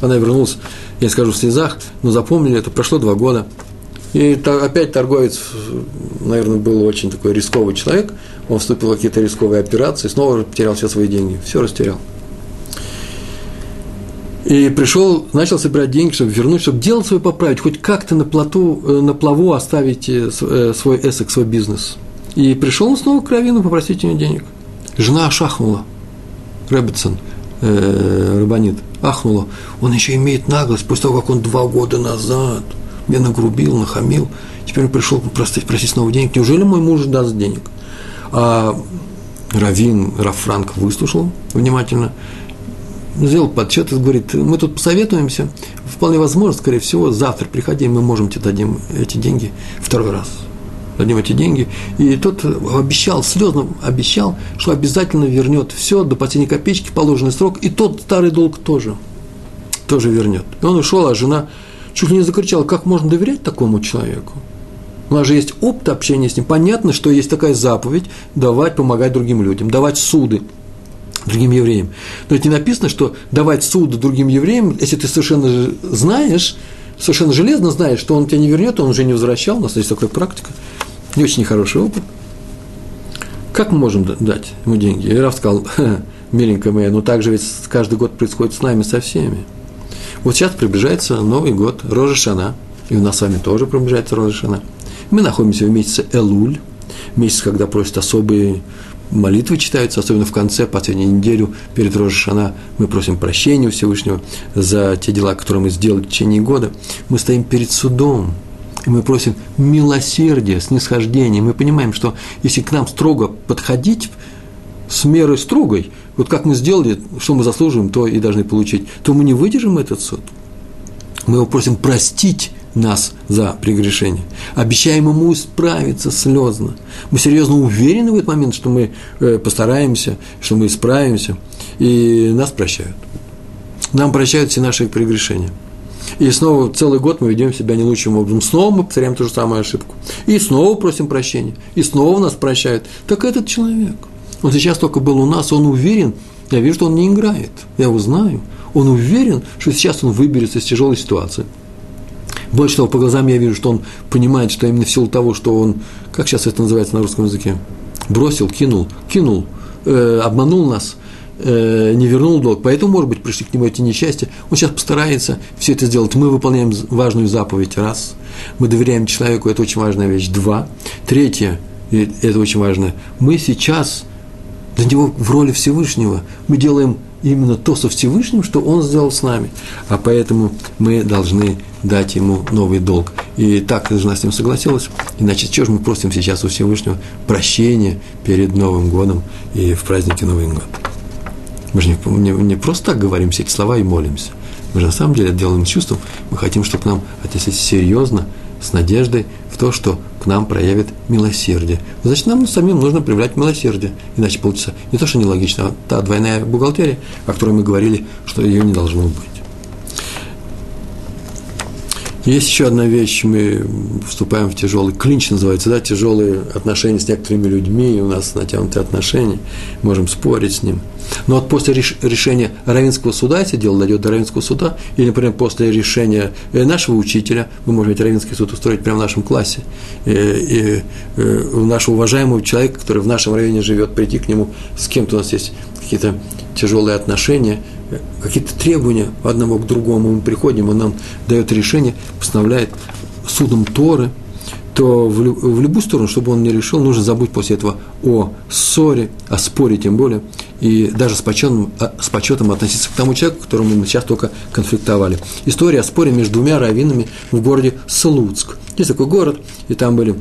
Она вернулась, я скажу, в слезах, но запомнили это, прошло два года. И опять торговец, наверное, был очень такой рисковый человек, он вступил в какие-то рисковые операции, снова потерял все свои деньги, все растерял. И пришел, начал собирать деньги, чтобы вернуть, чтобы делать свой поправить, хоть как-то на, плоту, э, на плаву оставить э, э, свой эсэк, свой бизнес – и пришел он снова к Равину попросить у него денег. Жена шахнула. Рэббитсон, э, Рабанит, ахнула. Он еще имеет наглость, после того, как он два года назад меня нагрубил, нахамил, теперь он пришел просить, просить снова денег. Неужели мой муж даст денег? А Равин, Рафранк выслушал внимательно, сделал подсчет и говорит, мы тут посоветуемся, вполне возможно, скорее всего, завтра приходи, мы можем тебе дадим эти деньги второй раз дадим эти деньги. И тот обещал, слезно обещал, что обязательно вернет все до последней копеечки, положенный срок, и тот старый долг тоже, тоже вернет. И он ушел, а жена чуть ли не закричала, как можно доверять такому человеку? У нас же есть опыт общения с ним. Понятно, что есть такая заповедь давать, помогать другим людям, давать суды другим евреям. Но это не написано, что давать суды другим евреям, если ты совершенно знаешь, совершенно железно знаешь, что он тебя не вернет, он уже не возвращал, у нас есть такая практика, не очень нехороший опыт. Как мы можем дать ему деньги? И Раф сказал, <laughs> миленькая моя, но так же ведь каждый год происходит с нами, со всеми. Вот сейчас приближается Новый год, Рожа Шана, и у нас с вами тоже приближается Рожа Шана. Мы находимся в месяце Элуль, месяц, когда просят особые молитвы читаются, особенно в конце, последнюю неделю перед Рожешана, мы просим прощения у Всевышнего за те дела, которые мы сделали в течение года. Мы стоим перед судом, и мы просим милосердия, снисхождения. Мы понимаем, что если к нам строго подходить, с мерой строгой, вот как мы сделали, что мы заслуживаем, то и должны получить, то мы не выдержим этот суд. Мы его просим простить нас за прегрешение. Обещаем ему исправиться слезно. Мы серьезно уверены в этот момент, что мы э, постараемся, что мы исправимся, и нас прощают. Нам прощают все наши прегрешения. И снова целый год мы ведем себя не лучшим образом. Снова мы повторяем ту же самую ошибку. И снова просим прощения. И снова нас прощают. Так этот человек. Он сейчас только был у нас, он уверен, я вижу, что он не играет. Я его знаю. Он уверен, что сейчас он выберется из тяжелой ситуации. Больше того, по глазам я вижу, что он понимает, что именно в силу того, что он, как сейчас это называется на русском языке, бросил, кинул, кинул, э, обманул нас, э, не вернул долг, поэтому, может быть, пришли к нему эти несчастья. Он сейчас постарается все это сделать. Мы выполняем важную заповедь, раз. Мы доверяем человеку, это очень важная вещь, два. Третье, и это очень важно, мы сейчас для него в роли Всевышнего, мы делаем именно то со Всевышним, что Он сделал с нами. А поэтому мы должны дать Ему новый долг. И так жена с ним согласилась. Иначе чего же мы просим сейчас у Всевышнего прощения перед Новым годом и в празднике Новый год? Мы же не, не, не просто так говорим эти слова и молимся. Мы же на самом деле делаем чувством. Мы хотим, чтобы к нам отнеслись серьезно, с надеждой в то, что к нам проявит милосердие. Значит, нам самим нужно проявлять милосердие. Иначе получится не то, что нелогично, а та двойная бухгалтерия, о которой мы говорили, что ее не должно быть. Есть еще одна вещь, мы вступаем в тяжелый клинч, называется, да, тяжелые отношения с некоторыми людьми, и у нас натянутые отношения, можем спорить с ним. Но вот после решения Равинского суда, если дело дойдет до Равинского суда, или, например, после решения э, нашего учителя, мы можем ведь Равинский суд устроить прямо в нашем классе, и, э, и, и у нашего уважаемого человека, который в нашем районе живет, прийти к нему, с кем-то. У нас есть какие-то тяжелые отношения – какие-то требования одного к другому, мы приходим, он нам дает решение, постановляет судом Торы, то в, в любую сторону, чтобы он не решил, нужно забыть после этого о ссоре, о споре тем более, и даже с почетом, а, с почетом относиться к тому человеку, которому мы сейчас только конфликтовали. История о споре между двумя раввинами в городе Слуцк. Есть такой город, и там были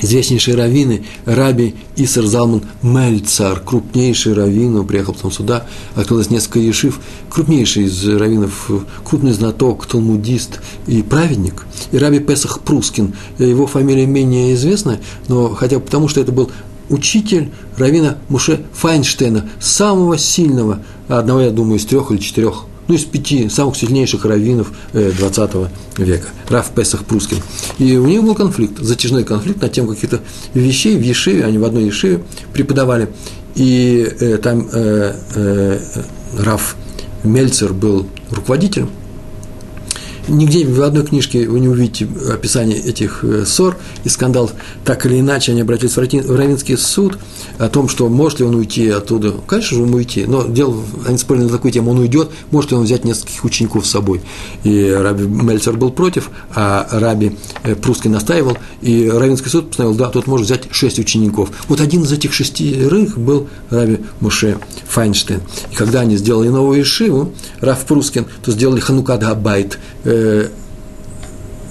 известнейшие раввины, Раби Исар Залман Мельцар, крупнейший раввин, он приехал потом сюда, открылось несколько ешив, крупнейший из раввинов, крупный знаток, талмудист и праведник, и Раби Песах Прускин, его фамилия менее известна, но хотя бы потому, что это был учитель равина Муше Файнштейна, самого сильного, одного, я думаю, из трех или четырех ну, из пяти самых сильнейших раввинов XX э, века, Раф Песах Прускин. И у них был конфликт, затяжной конфликт на тему каких-то вещей. В Ешиве, они в одной Ешиве преподавали, и э, там э, Раф Мельцер был руководителем, Нигде в одной книжке вы не увидите описание этих э, ссор и скандалов. Так или иначе, они обратились в Равинский суд о том, что может ли он уйти оттуда. Конечно же, он уйти, но дело, они спорили на такую тему, он уйдет, может ли он взять нескольких учеников с собой. И Раби Мельцер был против, а Раби э, Прусский настаивал, и Равинский суд постановил, да, тот может взять шесть учеников. Вот один из этих шестерых был Раби Муше Файнштейн. И когда они сделали новую Ишиву, Раф Прускин, то сделали Ханукад Габайт, э,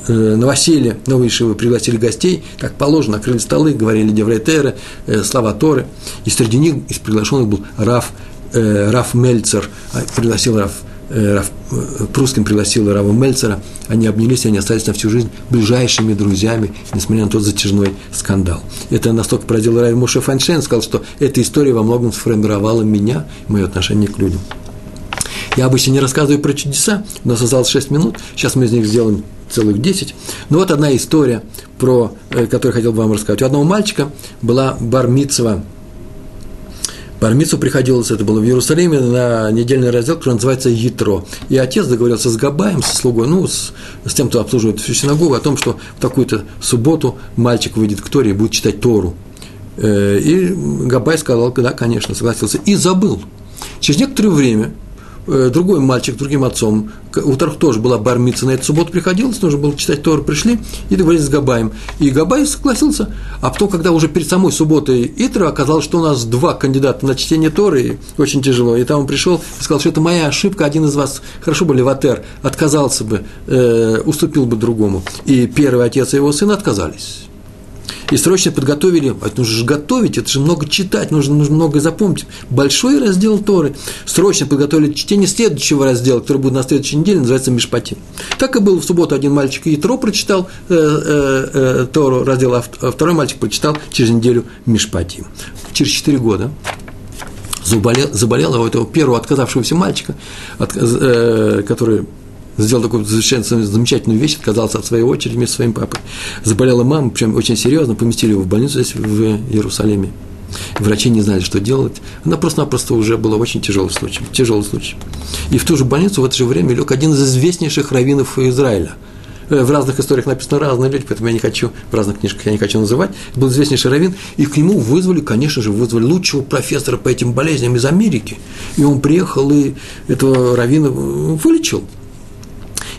Э, новоселье, новые шивы пригласили гостей, как положено, накрыли столы, говорили Девретеры, э, слова Торы. И среди них из приглашенных был Раф, э, Раф Мельцер, а, пригласил Раф, э, Раф э, Прускин пригласил Рава Мельцера, они обнялись, они остались на всю жизнь ближайшими друзьями, несмотря на тот затяжной скандал. Это настолько поразило Рави Муше Файншейн, сказал, что эта история во многом сформировала меня, мое отношение к людям. Я обычно не рассказываю про чудеса, у нас осталось 6 минут, сейчас мы из них сделаем целых 10. Но вот одна история, про, э, которую хотел бы вам рассказать. У одного мальчика была бармицева. Бармицу приходилось, это было в Иерусалиме, на недельный раздел, который называется Ятро. И отец договорился с Габаем, со слугой, ну, с, с тем, кто обслуживает всю синагогу, о том, что в такую-то субботу мальчик выйдет к Торе и будет читать Тору. Э, и Габай сказал, да, конечно, согласился, и забыл. Через некоторое время другой мальчик, другим отцом, у которых тоже была бармица на эту субботу приходилось, нужно было читать Тору, пришли и договорились с Габаем. И Габай согласился. А потом, когда уже перед самой субботой Итра оказалось, что у нас два кандидата на чтение Торы, и очень тяжело. И там он пришел и сказал, что это моя ошибка, один из вас, хорошо бы Леватер, отказался бы, э, уступил бы другому. И первый отец и его сын отказались и срочно подготовили, это нужно же готовить, это же много читать, нужно, нужно много запомнить. Большой раздел Торы. Срочно подготовили чтение следующего раздела, который будет на следующей неделе, называется Мишпати. Так и было в субботу один мальчик и Тро прочитал э, э, э, Тору раздел, а, а второй мальчик прочитал через неделю Мишпати. Через четыре года заболел, заболел у этого первого отказавшегося мальчика, от, э, который сделал такую совершенно замечательную вещь, отказался от своей очереди вместе со своим папой. Заболела мама, причем очень серьезно, поместили его в больницу здесь, в Иерусалиме. Врачи не знали, что делать. Она просто-напросто уже была очень тяжелый случай. Тяжелый случай. И в ту же больницу в это же время лег один из известнейших раввинов Израиля. э, в разных историях написаны разные люди, поэтому я не хочу, в разных книжках я не хочу называть, был известнейший раввин, и к нему вызвали, конечно же, вызвали лучшего профессора по этим болезням из Америки. И он приехал и этого раввина вылечил.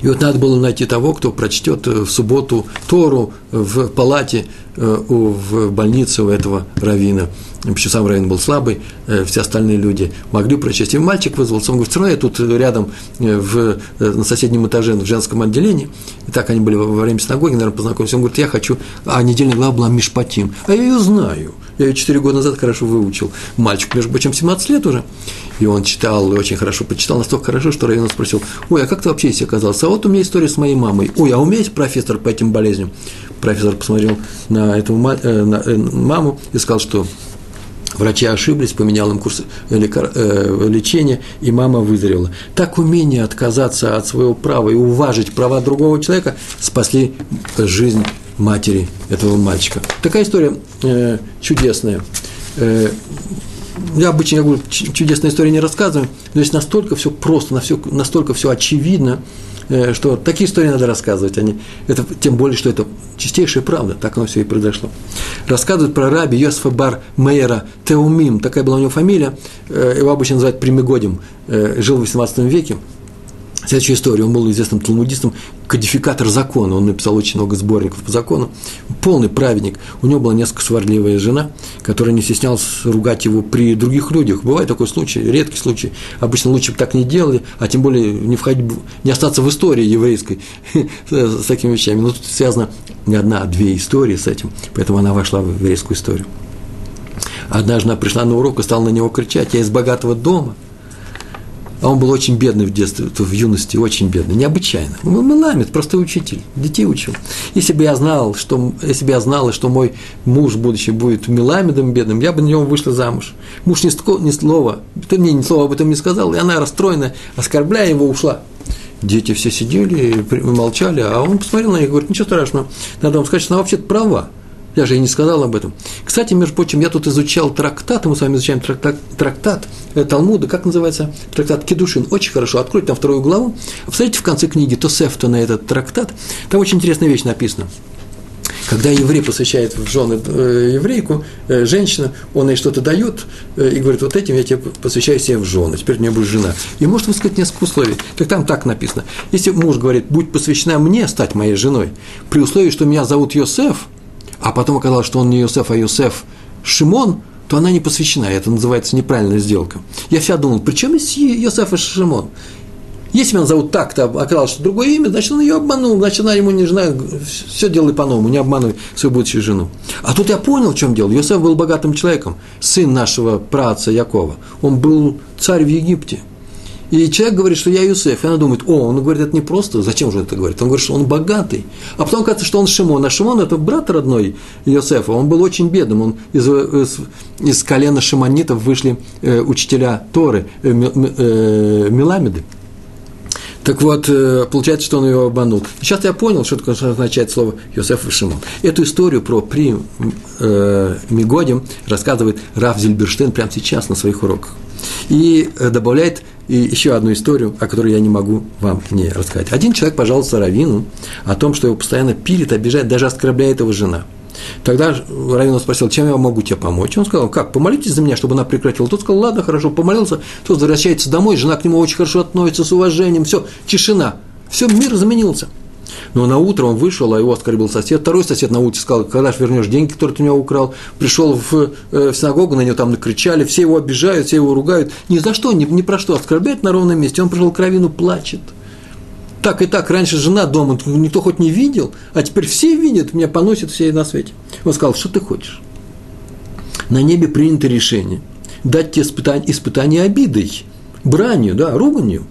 И вот надо было найти того, кто прочтет в субботу Тору в палате Э, в больнице у этого равина. Почему сам раввин был слабый, э, все остальные люди могли прочесть. И мальчик вызвался, он говорит, все равно я тут рядом э, в, на соседнем этаже, в женском отделении, и так они были во время синагоги, наверное, познакомились. Он говорит, я хочу, а недельная глава была Мишпатим, а я ее знаю. Я ее 4 года назад хорошо выучил. Мальчик, между прочим, 17 лет уже. И он читал, и очень хорошо почитал, настолько хорошо, что Равин спросил, ой, а как ты вообще здесь оказался? А вот у меня история с моей мамой. Ой, а у меня есть профессор по этим болезням? Профессор посмотрел на эту э, на э, маму и сказал, что Врачи ошиблись, поменял им курс э, лечения, и мама выздоровела. Так умение отказаться от своего права и уважить права другого человека спасли жизнь матери этого мальчика. Такая история э, чудесная. Э, я обычно, я говорю, чудесные истории не рассказываю, но здесь настолько все просто, настолько все очевидно, э, что такие истории надо рассказывать. Они, это, тем более, что это чистейшая правда, так оно все и произошло. Рассказывают про раби Йосифа Бар Мейера Теумим, такая была у него фамилия, э, его обычно называют Примигодим, э, жил в 18 веке, Следующая история. Он был известным талмудистом, кодификатор закона. Он написал очень много сборников по закону. Полный праведник. У него была несколько сварливая жена, которая не стеснялась ругать его при других людях. Бывает такой случай, редкий случай. Обычно лучше бы так не делали, а тем более не, входить, не остаться в истории еврейской <laughs> с такими вещами. Но тут связано не одна, а две истории с этим. Поэтому она вошла в еврейскую историю. Однажды она пришла на урок и стала на него кричать, я из богатого дома – а он был очень бедный в детстве, в юности, очень бедный, необычайно. Меламед, просто учитель, детей учил. Если бы я знал, что, если бы я знала, что мой муж будущий будет меламедом бедным, я бы на него вышла замуж. Муж ни, ни слова, ты мне ни слова об этом не сказал, и она расстроена, оскорбляя его, ушла. Дети все сидели, молчали, а он посмотрел на них и говорит, ничего страшного, надо вам сказать, что она вообще-то права. Я же и не сказал об этом. Кстати, между прочим, я тут изучал трактат, мы с вами изучаем трактат, трактат э, Талмуда, как называется? Трактат Кедушин. Очень хорошо. Откройте там вторую главу. Посмотрите в конце книги Тосефта на этот трактат. Там очень интересная вещь написана. Когда еврей посвящает в жены э, еврейку, э, женщина, он ей что-то дает и говорит, вот этим я тебе посвящаю себе в жены, теперь у меня будет жена. И может высказать несколько условий. Так там так написано. Если муж говорит, будь посвящена мне стать моей женой, при условии, что меня зовут Йосеф, а потом оказалось, что он не Юсеф, а Юсеф Шимон, то она не посвящена, это называется неправильная сделка. Я всегда думал, при чем есть Йосеф и Шимон? Если меня зовут так-то, оказалось, что другое имя, значит, он ее обманул, значит, она ему не жена, все делай по-новому, не обманывай свою будущую жену. А тут я понял, в чем дело. Йосеф был богатым человеком, сын нашего праца Якова. Он был царь в Египте. И человек говорит, что я Юсеф, и она думает, о, он говорит, это не просто, зачем же это говорит? Он говорит, что он богатый. А потом кажется, что он Шимон, а Шимон – это брат родной Юсефа, он был очень бедным, он из, из, из колена шимонитов вышли э, учителя Торы, э, э, Меламеды. Так вот, э, получается, что он его обманул. Сейчас я понял, что такое означает слово Йосеф и Шимон. Эту историю про при э, Мигодим рассказывает Раф Зильберштейн прямо сейчас на своих уроках. И э, добавляет и еще одну историю, о которой я не могу вам не рассказать. Один человек пожаловался Равину о том, что его постоянно пилит, обижает, даже оскорбляет его жена. Тогда Равин спросил, чем я могу тебе помочь? Он сказал, как, помолитесь за меня, чтобы она прекратила. Тот сказал, ладно, хорошо, помолился. Тот возвращается домой, жена к нему очень хорошо относится, с уважением, все, тишина. Все, мир изменился. Но на утро он вышел, а его оскорбил сосед. Второй сосед на улице сказал, когда же вернешь деньги, которые ты у него украл. Пришел в, э, в синагогу, на него там накричали, все его обижают, все его ругают. Ни за что, ни, ни про что оскорбляют на ровном месте. Он пришел к Равину, плачет. Так и так, раньше жена дома, никто хоть не видел, а теперь все видят, меня поносят все на свете. Он сказал, что ты хочешь? На небе принято решение дать тебе испытание, испытание обидой, бранью, да, руганью.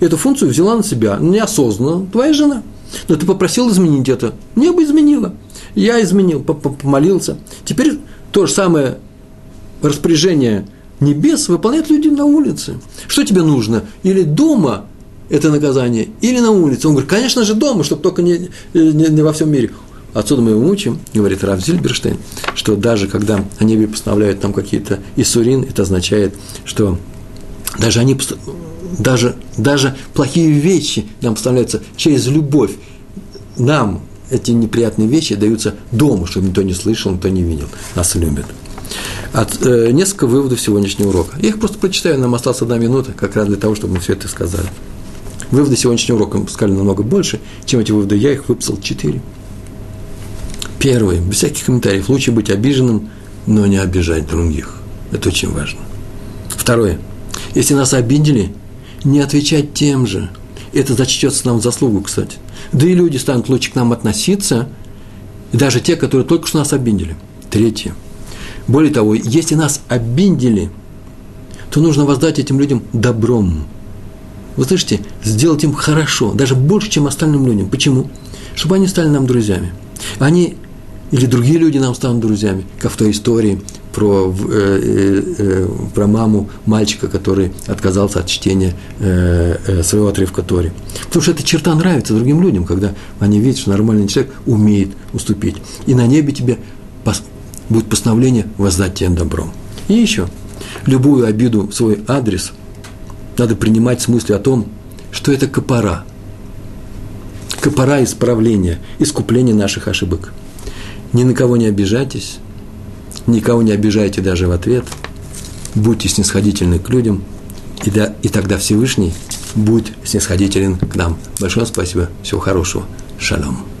Эту функцию взяла на себя неосознанно твоя жена – но ты попросил изменить это. Небо изменило. Я изменил, помолился. Теперь то же самое распоряжение небес выполняют люди на улице. Что тебе нужно? Или дома это наказание, или на улице. Он говорит, конечно же, дома, чтобы только не, не, не во всем мире. Отсюда мы его учим, говорит Раф Зильберштейн, что даже когда они постановляют там какие-то исурин, это означает, что даже они даже, даже плохие вещи нам поставляются через любовь. нам эти неприятные вещи даются дома, чтобы никто не слышал, никто не видел. Нас любят. От, э, несколько выводов сегодняшнего урока. Я их просто прочитаю, нам осталась одна минута, как раз для того, чтобы мы все это сказали. Выводы сегодняшнего урока мы сказали намного больше, чем эти выводы. Я их выписал четыре. Первый, без всяких комментариев, лучше быть обиженным, но не обижать других. Это очень важно. Второе, если нас обидели, не отвечать тем же. Это зачтется нам в заслугу, кстати. Да и люди станут лучше к нам относиться, даже те, которые только что нас обидели. Третье. Более того, если нас обидели, то нужно воздать этим людям добром. Вы слышите, сделать им хорошо, даже больше, чем остальным людям. Почему? Чтобы они стали нам друзьями. Они или другие люди нам станут друзьями, как в той истории про, э, э, э, про маму мальчика, который отказался от чтения э, э, своего отрывка Тори. Потому что эта черта нравится другим людям, когда они видят, что нормальный человек умеет уступить. И на небе тебе пос, будет постановление воздать тебе добром. И еще, любую обиду в свой адрес надо принимать с мыслью о том, что это копора. Копора исправления, искупления наших ошибок – ни на кого не обижайтесь, никого не обижайте даже в ответ, будьте снисходительны к людям, и, да, и тогда Всевышний будет снисходителен к нам. Большое спасибо, всего хорошего, шалом.